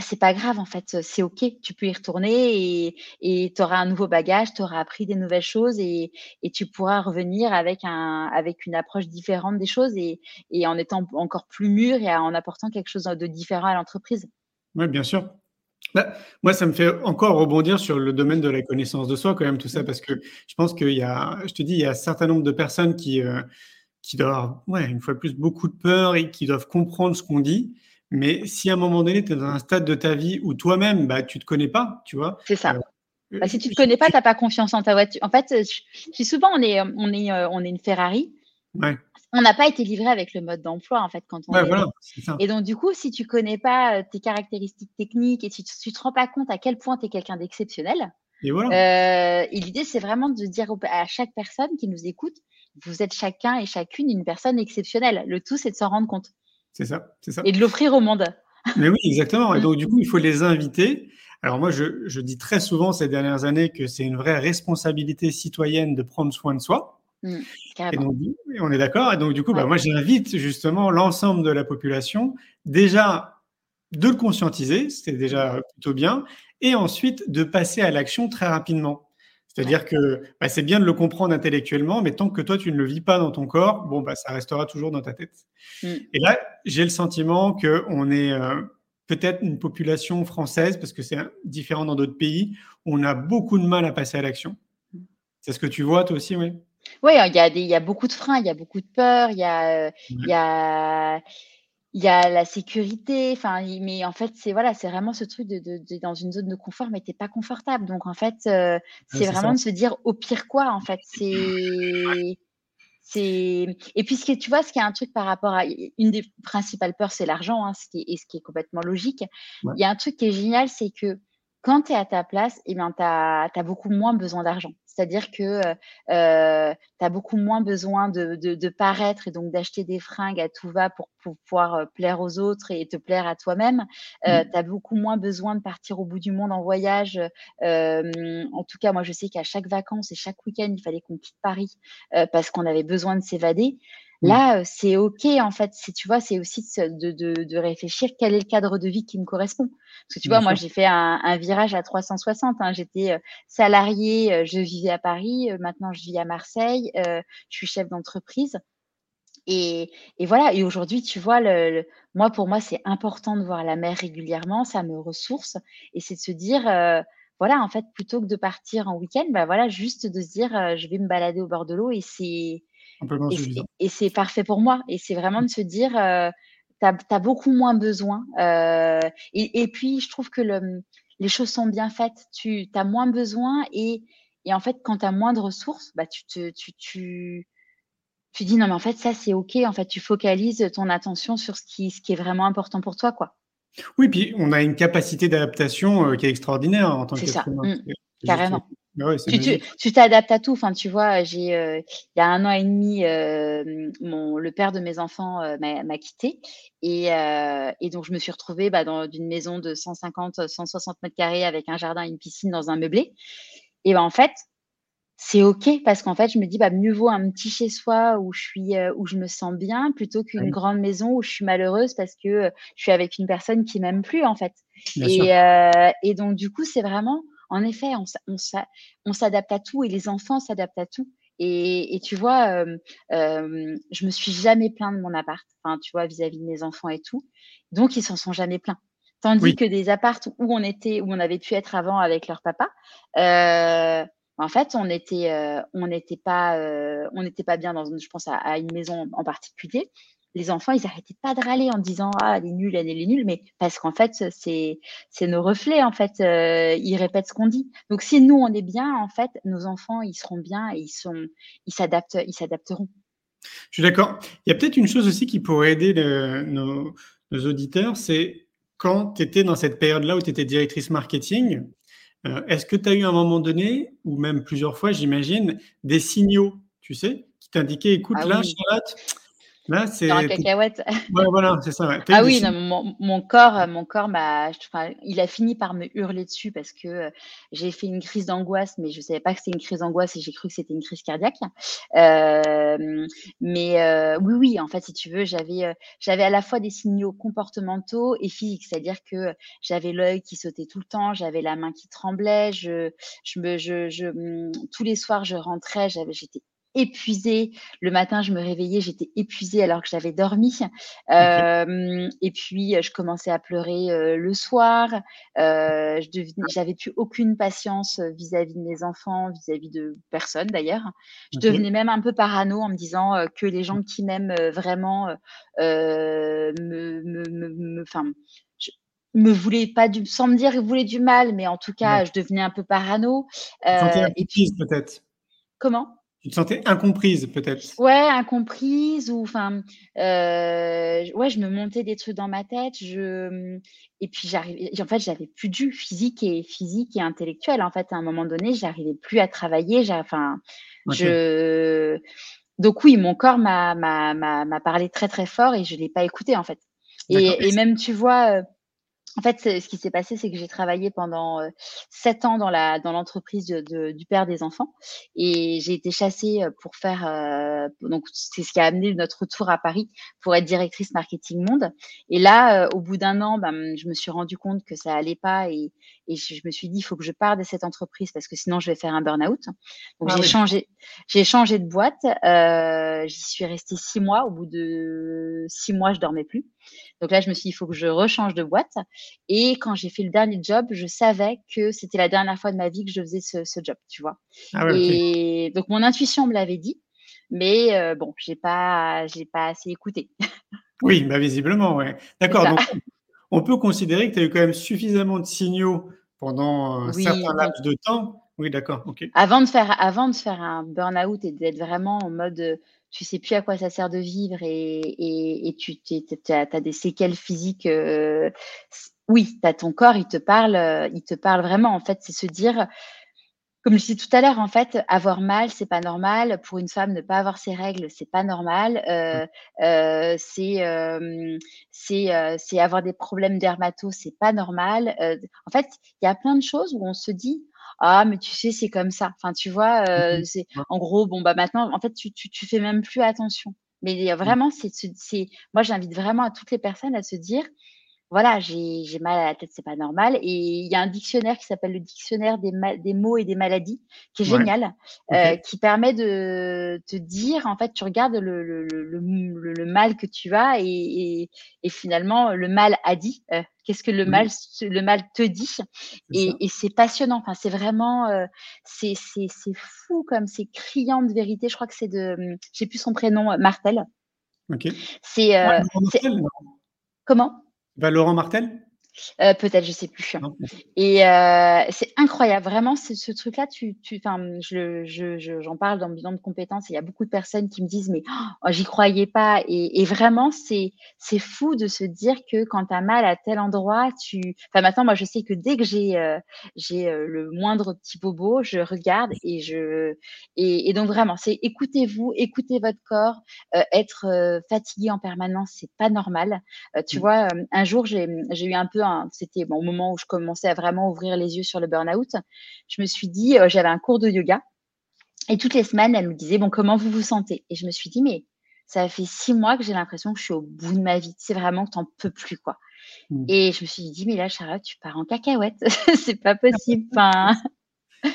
Bah, c'est pas grave en fait, c'est ok, tu peux y retourner et tu auras un nouveau bagage, tu auras appris des nouvelles choses et, et, tu pourras revenir avec, un, avec une approche différente des choses et, et en étant encore plus mûr et en apportant quelque chose de différent à l'entreprise. Oui, bien sûr. Bah, moi, ça me fait encore rebondir sur le domaine de la connaissance de soi, quand même, tout ça, parce que je pense qu'il y a, je te dis, il y a un certain nombre de personnes qui, euh, qui doivent avoir, ouais, une fois de plus, beaucoup de peur et qui doivent comprendre ce qu'on dit. Mais si à un moment donné, tu es dans un stade de ta vie où toi-même, bah, tu ne te connais pas, tu vois. C'est ça. Euh, bah, si tu ne te connais pas, tu n'as pas confiance en ta voiture. En fait, je, souvent, on est, on, est, euh, on est une Ferrari. Ouais. On n'a pas été livré avec le mode d'emploi, en fait, quand on ouais, voilà, ça. Et donc, du coup, si tu ne connais pas euh, tes caractéristiques techniques et si tu ne te rends pas compte à quel point tu es quelqu'un d'exceptionnel, et, voilà. et l'idée, c'est vraiment de dire à chaque personne qui nous écoute, vous êtes chacun et chacune une personne exceptionnelle. Le tout, c'est de s'en rendre compte. C'est ça, c'est ça. Et de l'offrir au monde. Mais oui, exactement. Et mm. donc, du coup, il faut les inviter. Alors moi, je, je dis très souvent ces dernières années que c'est une vraie responsabilité citoyenne de prendre soin de soi. Mm, et donc, on est d'accord. Et donc, du coup, bah, moi, j'invite justement l'ensemble de la population déjà de le conscientiser, c'était déjà plutôt bien, et ensuite de passer à l'action très rapidement. C'est-à-dire que bah, c'est bien de le comprendre intellectuellement, mais tant que toi, tu ne le vis pas dans ton corps, bon, bah, ça restera toujours dans ta tête. Mm. Et là, j'ai le sentiment qu'on est euh, peut-être une population française, parce que c'est différent dans d'autres pays, où on a beaucoup de mal à passer à l'action. Mm. C'est ce que tu vois, toi aussi, oui Oui, il y, a y a beaucoup de freins, il y a beaucoup de peurs, il y a, euh, y a il y a la sécurité, enfin, mais en fait, c'est voilà, c'est vraiment ce truc de, de, dans une zone de confort, mais t'es pas confortable. Donc en fait, euh, c'est vraiment de se dire au pire quoi, en fait? C'est c'est et puis ce qui tu vois, ce qui est un truc par rapport à une des principales peurs, c'est l'argent, hein, ce qui est, et ce qui est complètement logique. Il y a un truc qui est génial, c'est que quand tu es à ta place, eh bien, tu as, beaucoup moins besoin d'argent. C'est-à-dire que euh, tu as beaucoup moins besoin de, de, paraître et donc d'acheter des fringues à tout va pour, pouvoir euh, plaire aux autres et te plaire à toi-même. Euh, mmh. Tu as beaucoup moins besoin de partir au bout du monde en voyage. Euh, en tout cas, moi, je sais qu'à chaque vacances et chaque week-end, il fallait qu'on quitte Paris parce qu'on avait besoin de s'évader. Mmh. Là, c'est OK, en fait. Tu vois, c'est aussi de, de, de, réfléchir quel est le cadre de vie qui me correspond. Parce que tu vois, moi, j'ai fait un, un, virage à 360. Hein. J'étais salariée, je vivais à Paris. Maintenant, je vis à Marseille. je suis chef d'entreprise. Et, et, voilà. Et aujourd'hui, tu vois, le, moi, pour moi, c'est important de voir la mer régulièrement. Ça me ressource. Et c'est de se dire, voilà, en fait, plutôt que de partir en week-end, bah voilà, juste de se dire, je vais me balader au bord de l'eau et c'est et c'est parfais pour moi. Et c'est vraiment de se dire, euh, tu as, beaucoup moins besoin. Euh, et, puis, je trouve que le, les choses sont bien faites. Tu as moins besoin. Et, et en fait, quand tu as moins de ressources, bah, tu, te, tu, tu, tu dis, non, mais en fait, ça, c'est OK. En fait, tu focalises ton attention sur ce qui, ce qui est vraiment important pour toi. quoi. Oui, puis on a une capacité d'adaptation euh, qui est extraordinaire en tant que. C'est ça, mmh. Carrément. Ah tu t'adaptes à tout. Enfin, tu vois, j'ai euh, il y a un an et demi, euh, mon, le père de mes enfants euh, m'a quitté et, et, donc je me suis retrouvée bah, dans une maison de 150, 160 mètres carrés avec un jardin et une piscine dans un meublé. Et ben en fait, c'est ok parce qu'en fait, je me dis bah mieux vaut un petit chez soi où je suis où je me sens bien plutôt qu'une grande maison où je suis malheureuse parce que je suis avec une personne qui m'aime plus en fait. et, et donc du coup, c'est vraiment en effet, on, s'adapte à tout et les enfants s'adaptent à tout. Et, tu vois, euh, euh, je me suis jamais plaint de mon appart, tu vois, vis-à-vis de mes enfants et tout. Donc, ils s'en sont jamais plaints. Tandis que des apparts où on était, où on avait pu être avant avec leur papa, euh, en fait, on était, on n'était pas, on n'était pas bien dans, je pense à, à, une maison en particulier les enfants, ils n'arrêtaient pas de râler en disant ah elle est nulle, elle est nulle, mais parce qu'en fait c'est nos reflets en fait, euh, ils répètent ce qu'on dit. Donc si nous on est bien, en fait, nos enfants ils seront bien et ils sont ils s'adaptent, ils s'adapteront. Je suis d'accord. Il y a peut-être une chose aussi qui pourrait aider nos, auditeurs, c'est quand tu étais dans cette période-là où tu étais directrice marketing, euh, est-ce que tu as eu à un moment donné, ou même plusieurs fois, j'imagine, des signaux, tu sais, qui t'indiquaient, écoute, ah là, Charlotte, Là, c'est. cacahuète. [laughs] voilà, c'est ça. Ah oui, mon, corps, mon corps m'a, il a fini par me hurler dessus parce que euh, j'ai fait une crise d'angoisse, mais je savais pas que c'était une crise d'angoisse et j'ai cru que c'était une crise cardiaque. Euh, mais euh, oui, oui, en fait, si tu veux, j'avais, j'avais à la fois des signaux comportementaux et physiques, c'est-à-dire que j'avais l'œil qui sautait tout le temps, j'avais la main qui tremblait, je, je me, je, je, hum, tous les soirs, je rentrais, j'avais, j'étais épuisée. Le matin, je me réveillais, j'étais épuisée alors que j'avais dormi. Euh, et puis, je commençais à pleurer euh, le soir. Euh, je j'avais plus aucune patience vis-à-vis de mes enfants, vis-à-vis de personne d'ailleurs. Je devenais même un peu parano en me disant que les gens qui m'aiment vraiment me, me, me, me voulaient pas du, sans me dire qu'ils voulaient du mal, mais en tout cas, je devenais un peu parano. et puis peut-être? Comment? Tu te sentais incomprise, peut-être? Ouais, incomprise ou enfin, euh, ouais, je me montais des trucs dans ma tête. Je et puis j'arrivais. En fait, j'avais plus du physique et physique et intellectuel. En fait, à un moment donné, j'arrivais plus à travailler. Enfin, je. Donc oui, mon corps m'a m'a parlé très très fort et je l'ai pas écouté en fait. Et, et, même tu vois. Euh, en fait, ce qui s'est passé, c'est que j'ai travaillé pendant sept ans dans la dans l'entreprise de, du père des enfants et j'ai été chassée pour faire donc c'est ce qui a amené notre retour à Paris pour être directrice marketing monde. Et là, au bout d'un an, ben, je me suis rendu compte que ça allait pas et, et je me suis dit il faut que je parte de cette entreprise parce que sinon je vais faire un burn-out. Donc ah j'ai changé j'ai changé de boîte. Euh, J'y suis restée six mois. Au bout de six mois, je dormais plus. Donc là, je me suis dit il faut que je rechange de boîte. Et quand j'ai fait le dernier job, je savais que c'était la dernière fois de ma vie que je faisais ce, job, tu vois. Ah et donc mon intuition me l'avait dit, mais euh, bon, j'ai pas, j'ai pas assez écouté. [laughs] Oui, bah visiblement, ouais. D'accord. Donc, on peut considérer que tu as eu quand même suffisamment de signaux pendant un certain laps de temps. Oui, d'accord. Avant de faire, avant de faire un burn-out et d'être vraiment en mode tu sais plus à quoi ça sert de vivre et, et, tu as, des séquelles physiques. Euh, oui, tu as ton corps, il te parle, euh, il te parle vraiment. En fait, c'est se dire, comme je disais tout à l'heure, en fait, avoir mal, c'est pas normal. Pour une femme, ne pas avoir ses règles, c'est pas normal. Euh, euh, c'est euh, c'est avoir des problèmes dermato, c'est pas normal. en fait, il y a plein de choses où on se dit ah mais tu sais c'est comme ça. Enfin tu vois, mmh c'est en gros bon bah maintenant en fait tu, tu, tu fais même plus attention. Mais mmh. vraiment c'est c'est moi j'invite vraiment à toutes les personnes à se dire voilà, j'ai mal à la tête, c'est pas normal. Et il y a un dictionnaire qui s'appelle le dictionnaire des, des, mots et des maladies, qui est génial, euh, qui permet de te dire, en fait, tu regardes le, le, le, le mal que tu as et, et, finalement, le mal a dit. Euh, qu'est-ce que le mal, le mal te dit? Et, et c'est passionnant. Enfin, c'est vraiment, euh, c'est fou comme c'est criant de vérité. Je crois que c'est de, j'ai plus son prénom, Martel. Ok. C'est, euh, comment Laurent Martel? Euh, peut-être, je sais plus. Et euh, c'est incroyable, vraiment, ce truc-là, tu, tu, je, je, j'en parle dans le bilan de compétences. Il y a beaucoup de personnes qui me disent, mais oh, j'y croyais pas. Et, et vraiment, c'est, fou de se dire que quand tu as mal à tel endroit, tu. Enfin, maintenant, moi, je sais que dès que j'ai, euh, j'ai le moindre petit bobo, je regarde et je. Et, et donc, vraiment, c'est écoutez-vous, écoutez votre corps. être fatigué en permanence, c'est pas normal. tu mmh. vois, un jour, j'ai, j'ai eu un peu c'était au moment où je commençais à vraiment ouvrir les yeux sur le burn-out. Je me suis dit, euh, j'avais un cours de yoga et toutes les semaines, elle me disait, bon, comment vous vous sentez? Et je me suis dit, mais ça fait six mois que j'ai l'impression que je suis au bout de ma vie. C'est vraiment que tu n'en peux plus, quoi. Mmh. Et je me suis dit, mais là, Charlotte, tu pars en cacahuète. [laughs] c'est pas possible. Enfin... [laughs]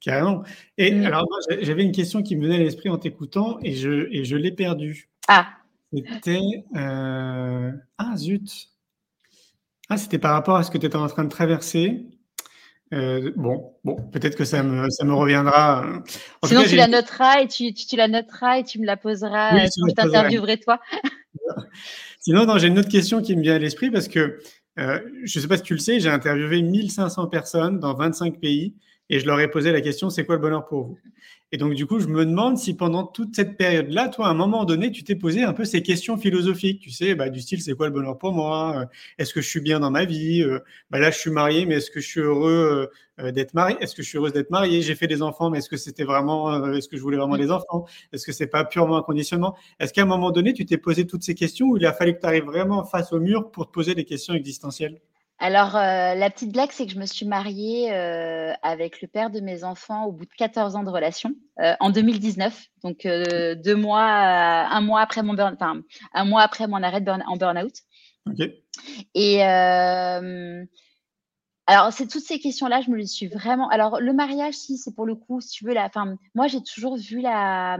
Carrément. Et mmh. alors, j'avais une question qui me venait à l'esprit en t'écoutant et je, et je l'ai perdue. Ah. C'était. Euh, ah, zut. Ah, c'était par rapport à ce que tu étais en train de traverser. Euh, bon, bon, peut-être que ça me, ça me reviendra. Sinon, tu la noteras et tu, tu, la noteras et tu me la poseras oui, quand je t'interviewerai toi. [laughs] Sinon, j'ai une autre question qui me vient à l'esprit parce que euh, je ne sais pas si tu le sais, j'ai interviewé 1500 personnes dans 25 pays et je leur ai posé la question c'est quoi le bonheur pour vous? Et donc, du coup, je me demande si pendant toute cette période-là, toi, à un moment donné, tu t'es posé un peu ces questions philosophiques. Tu sais, bah, du style, c'est quoi le bonheur pour moi? Euh, Est-ce que je suis bien dans ma vie? Euh, bah, Là, je suis marié, mais est-ce que je suis heureux euh, d'être marié Est-ce que je suis heureuse d'être marié? J'ai fait des enfants, mais est-ce que c'était vraiment, est-ce que je voulais vraiment des enfants? Est-ce que c'est pas purement un conditionnement? Est-ce qu'à un moment donné, tu t'es posé toutes ces questions ou il a fallu que tu arrives vraiment face au mur pour te poser des questions existentielles? Alors, euh, la petite blague, c'est que je me suis mariée euh, avec le père de mes enfants au bout de 14 ans de relation euh, en 2019. Donc, deux mois, un mois après mon burn, enfin, un mois après mon arrêt de burn, en burn-out. Et alors, c'est toutes ces questions-là, je me les suis vraiment. Alors, le mariage, si c'est pour le coup, si tu veux, la. Enfin, moi, j'ai toujours vu la.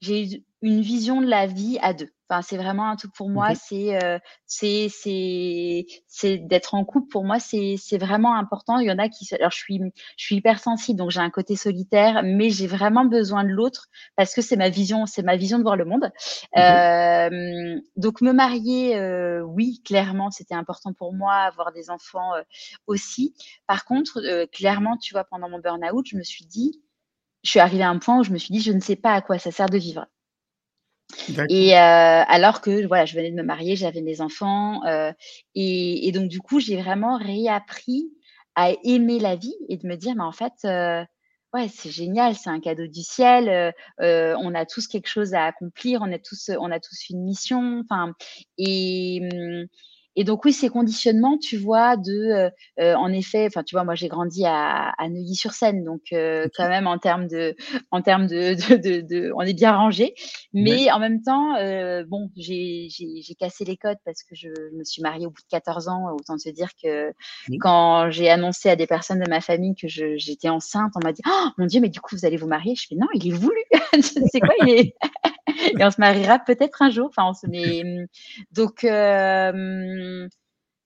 J'ai une vision de la vie à deux. Enfin, c'est vraiment un truc pour moi. Euh, c'est c'est c'est d'être en couple. Pour moi, c'est c'est vraiment important. Il y en a qui. Alors, je suis je suis hypersensible, donc j'ai un côté solitaire, mais j'ai vraiment besoin de l'autre parce que c'est ma vision, c'est ma vision de voir le monde. Euh, donc, me marier, euh, oui, clairement, c'était important pour moi. Avoir des enfants aussi. Par contre, clairement, tu vois, pendant mon burn-out, je me suis dit, je suis arrivée à un point où je me suis dit, je ne sais pas à quoi ça sert de vivre. Et euh, alors que voilà, je venais de me marier, j'avais mes enfants, euh, et, donc du coup, j'ai vraiment réappris à aimer la vie et de me dire, mais en fait, euh, ouais, c'est génial, c'est un cadeau du ciel. on a tous quelque chose à accomplir, on a tous, on a tous une mission. Enfin, et hum, et donc oui, ces conditionnements, tu vois, de, euh, euh, en effet, enfin, tu vois, moi j'ai grandi à, à Neuilly-sur-Seine, donc euh, quand même en termes de, en termes de, de, de, de on est bien rangé, mais en même temps, bon, j'ai cassé les codes parce que je me suis mariée au bout de 14 ans. Autant te dire que quand j'ai annoncé à des personnes de ma famille que j'étais enceinte, on m'a dit, oh mon Dieu, mais du coup vous allez vous marier? Je fais non, il est voulu. [laughs] C'est quoi Il est [laughs] et on se mariera peut-être un jour. Enfin, on se met... donc, euh,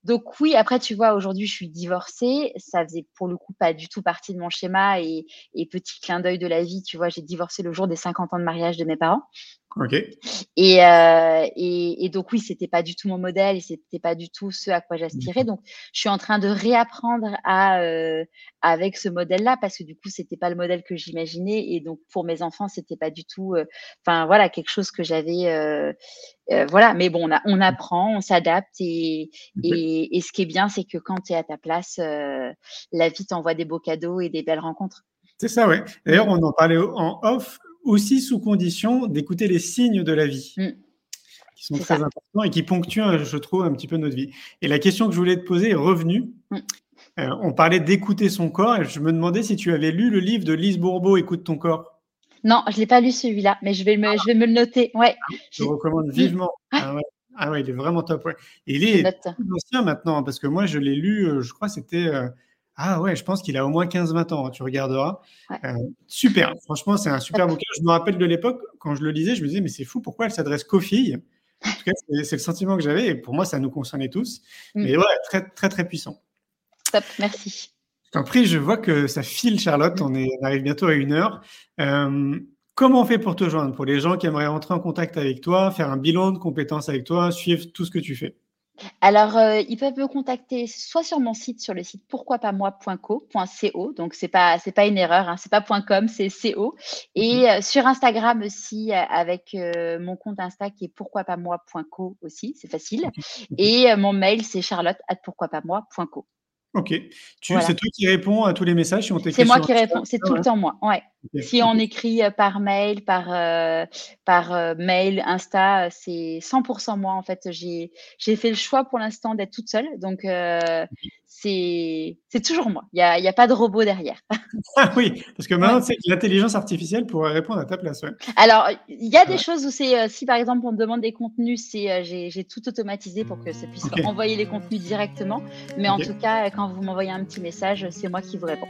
donc oui. Après, tu vois, aujourd'hui, je suis divorcée. Ça faisait pour le coup pas du tout partie de mon schéma et, et petit clin d'œil de la vie. Tu vois, j'ai divorcé le jour des 50 ans de mariage de mes parents. Ok. Et, euh, et, et, donc oui, c'était pas du tout mon modèle et c'était pas du tout ce à quoi j'aspirais. Donc je suis en train de réapprendre à euh, avec ce modèle-là parce que du coup c'était pas le modèle que j'imaginais et donc pour mes enfants c'était pas du tout, euh, enfin voilà quelque chose que j'avais, voilà. Mais bon, on, a, on apprend, on s'adapte et, et, et ce qui est bien c'est que quand tu es à ta place, la vie t'envoie des beaux cadeaux et des belles rencontres. C'est ça, ouais. D'ailleurs, on en parlait en off aussi sous condition d'écouter les signes de la vie, mm. qui sont très importants et qui ponctuent, je trouve, un petit peu notre vie. Et la question que je voulais te poser est revenue. Mm. Euh, on parlait d'écouter son corps et je me demandais si tu avais lu le livre de Lise Bourbeau, Écoute ton corps. Non, je ne l'ai pas lu celui-là, mais je vais, me, je vais me le noter. Ouais. Je le recommande vivement. [laughs] Ah ouais. ah ouais. il est vraiment top. Ouais. Et il est ancien maintenant, parce que moi, je l'ai lu, euh, je crois, c'était euh, ah ouais, je pense qu'il a au moins 15-20 ans, hein, tu regarderas. Euh, super, franchement, c'est un super [laughs] bouquin. Je me rappelle de l'époque, quand je le lisais, je me disais, mais c'est fou, pourquoi elle s'adresse qu'aux filles? En tout cas, c'est le sentiment que j'avais, et pour moi, ça nous concernait tous. Mm. Mais ouais, très, très, très puissant. Top, merci. Je t'en prie, je vois que ça file, Charlotte, on, est, arrive bientôt à une heure. Euh, comment on fait pour te joindre? Pour les gens qui aimeraient entrer en contact avec toi, faire un bilan de compétences avec toi, suivre tout ce que tu fais? Alors, euh, ils peuvent me contacter soit sur mon site, sur le site pourquoipasmoi.co, donc pas c'est pas une erreur, hein, c'est pas .com, c'est co, et mmh euh, sur Instagram aussi euh, avec mon compte Insta qui est pourquoipasmoi.co aussi, c'est facile, et mon mail c'est charlotte@pourquoipasmoi.co. Ok. C'est toi qui réponds à tous les messages C'est moi qui réponds, c'est tout le temps moi. Ouais. Si on écrit euh, par mail, par, euh, par euh, mail, Insta, c'est 100% moi en fait. J'ai fait le choix pour l'instant d'être toute seule, donc c'est toujours moi. Il n'y a, y a, pas de robot derrière. [laughs] ah oui, parce que maintenant, l'intelligence artificielle pourrait répondre à ta place. Alors, il y a des choses où c'est, euh, si par exemple on me demande des contenus, c'est euh, j'ai tout automatisé pour que ça puisse envoyer les contenus directement. Mais en tout cas, quand vous m'envoyez un petit message, c'est moi qui vous réponds.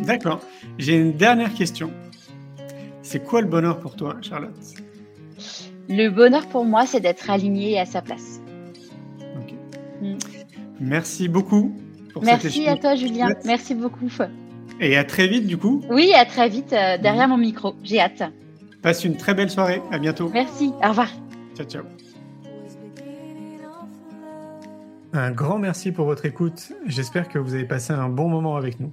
D'accord. J'ai une dernière question. C'est quoi le bonheur pour toi, Charlotte? Le bonheur pour moi, c'est d'être aligné à sa place. Mm. Merci beaucoup Merci à toi, Julien. Merci beaucoup. Et à très vite, du coup. Oui, à très vite euh, derrière mon micro. J'ai hâte. Passe une très belle soirée. À bientôt. Merci. Au revoir. Ciao, ciao. Un grand merci pour votre écoute. J'espère que vous avez passé un bon moment avec nous.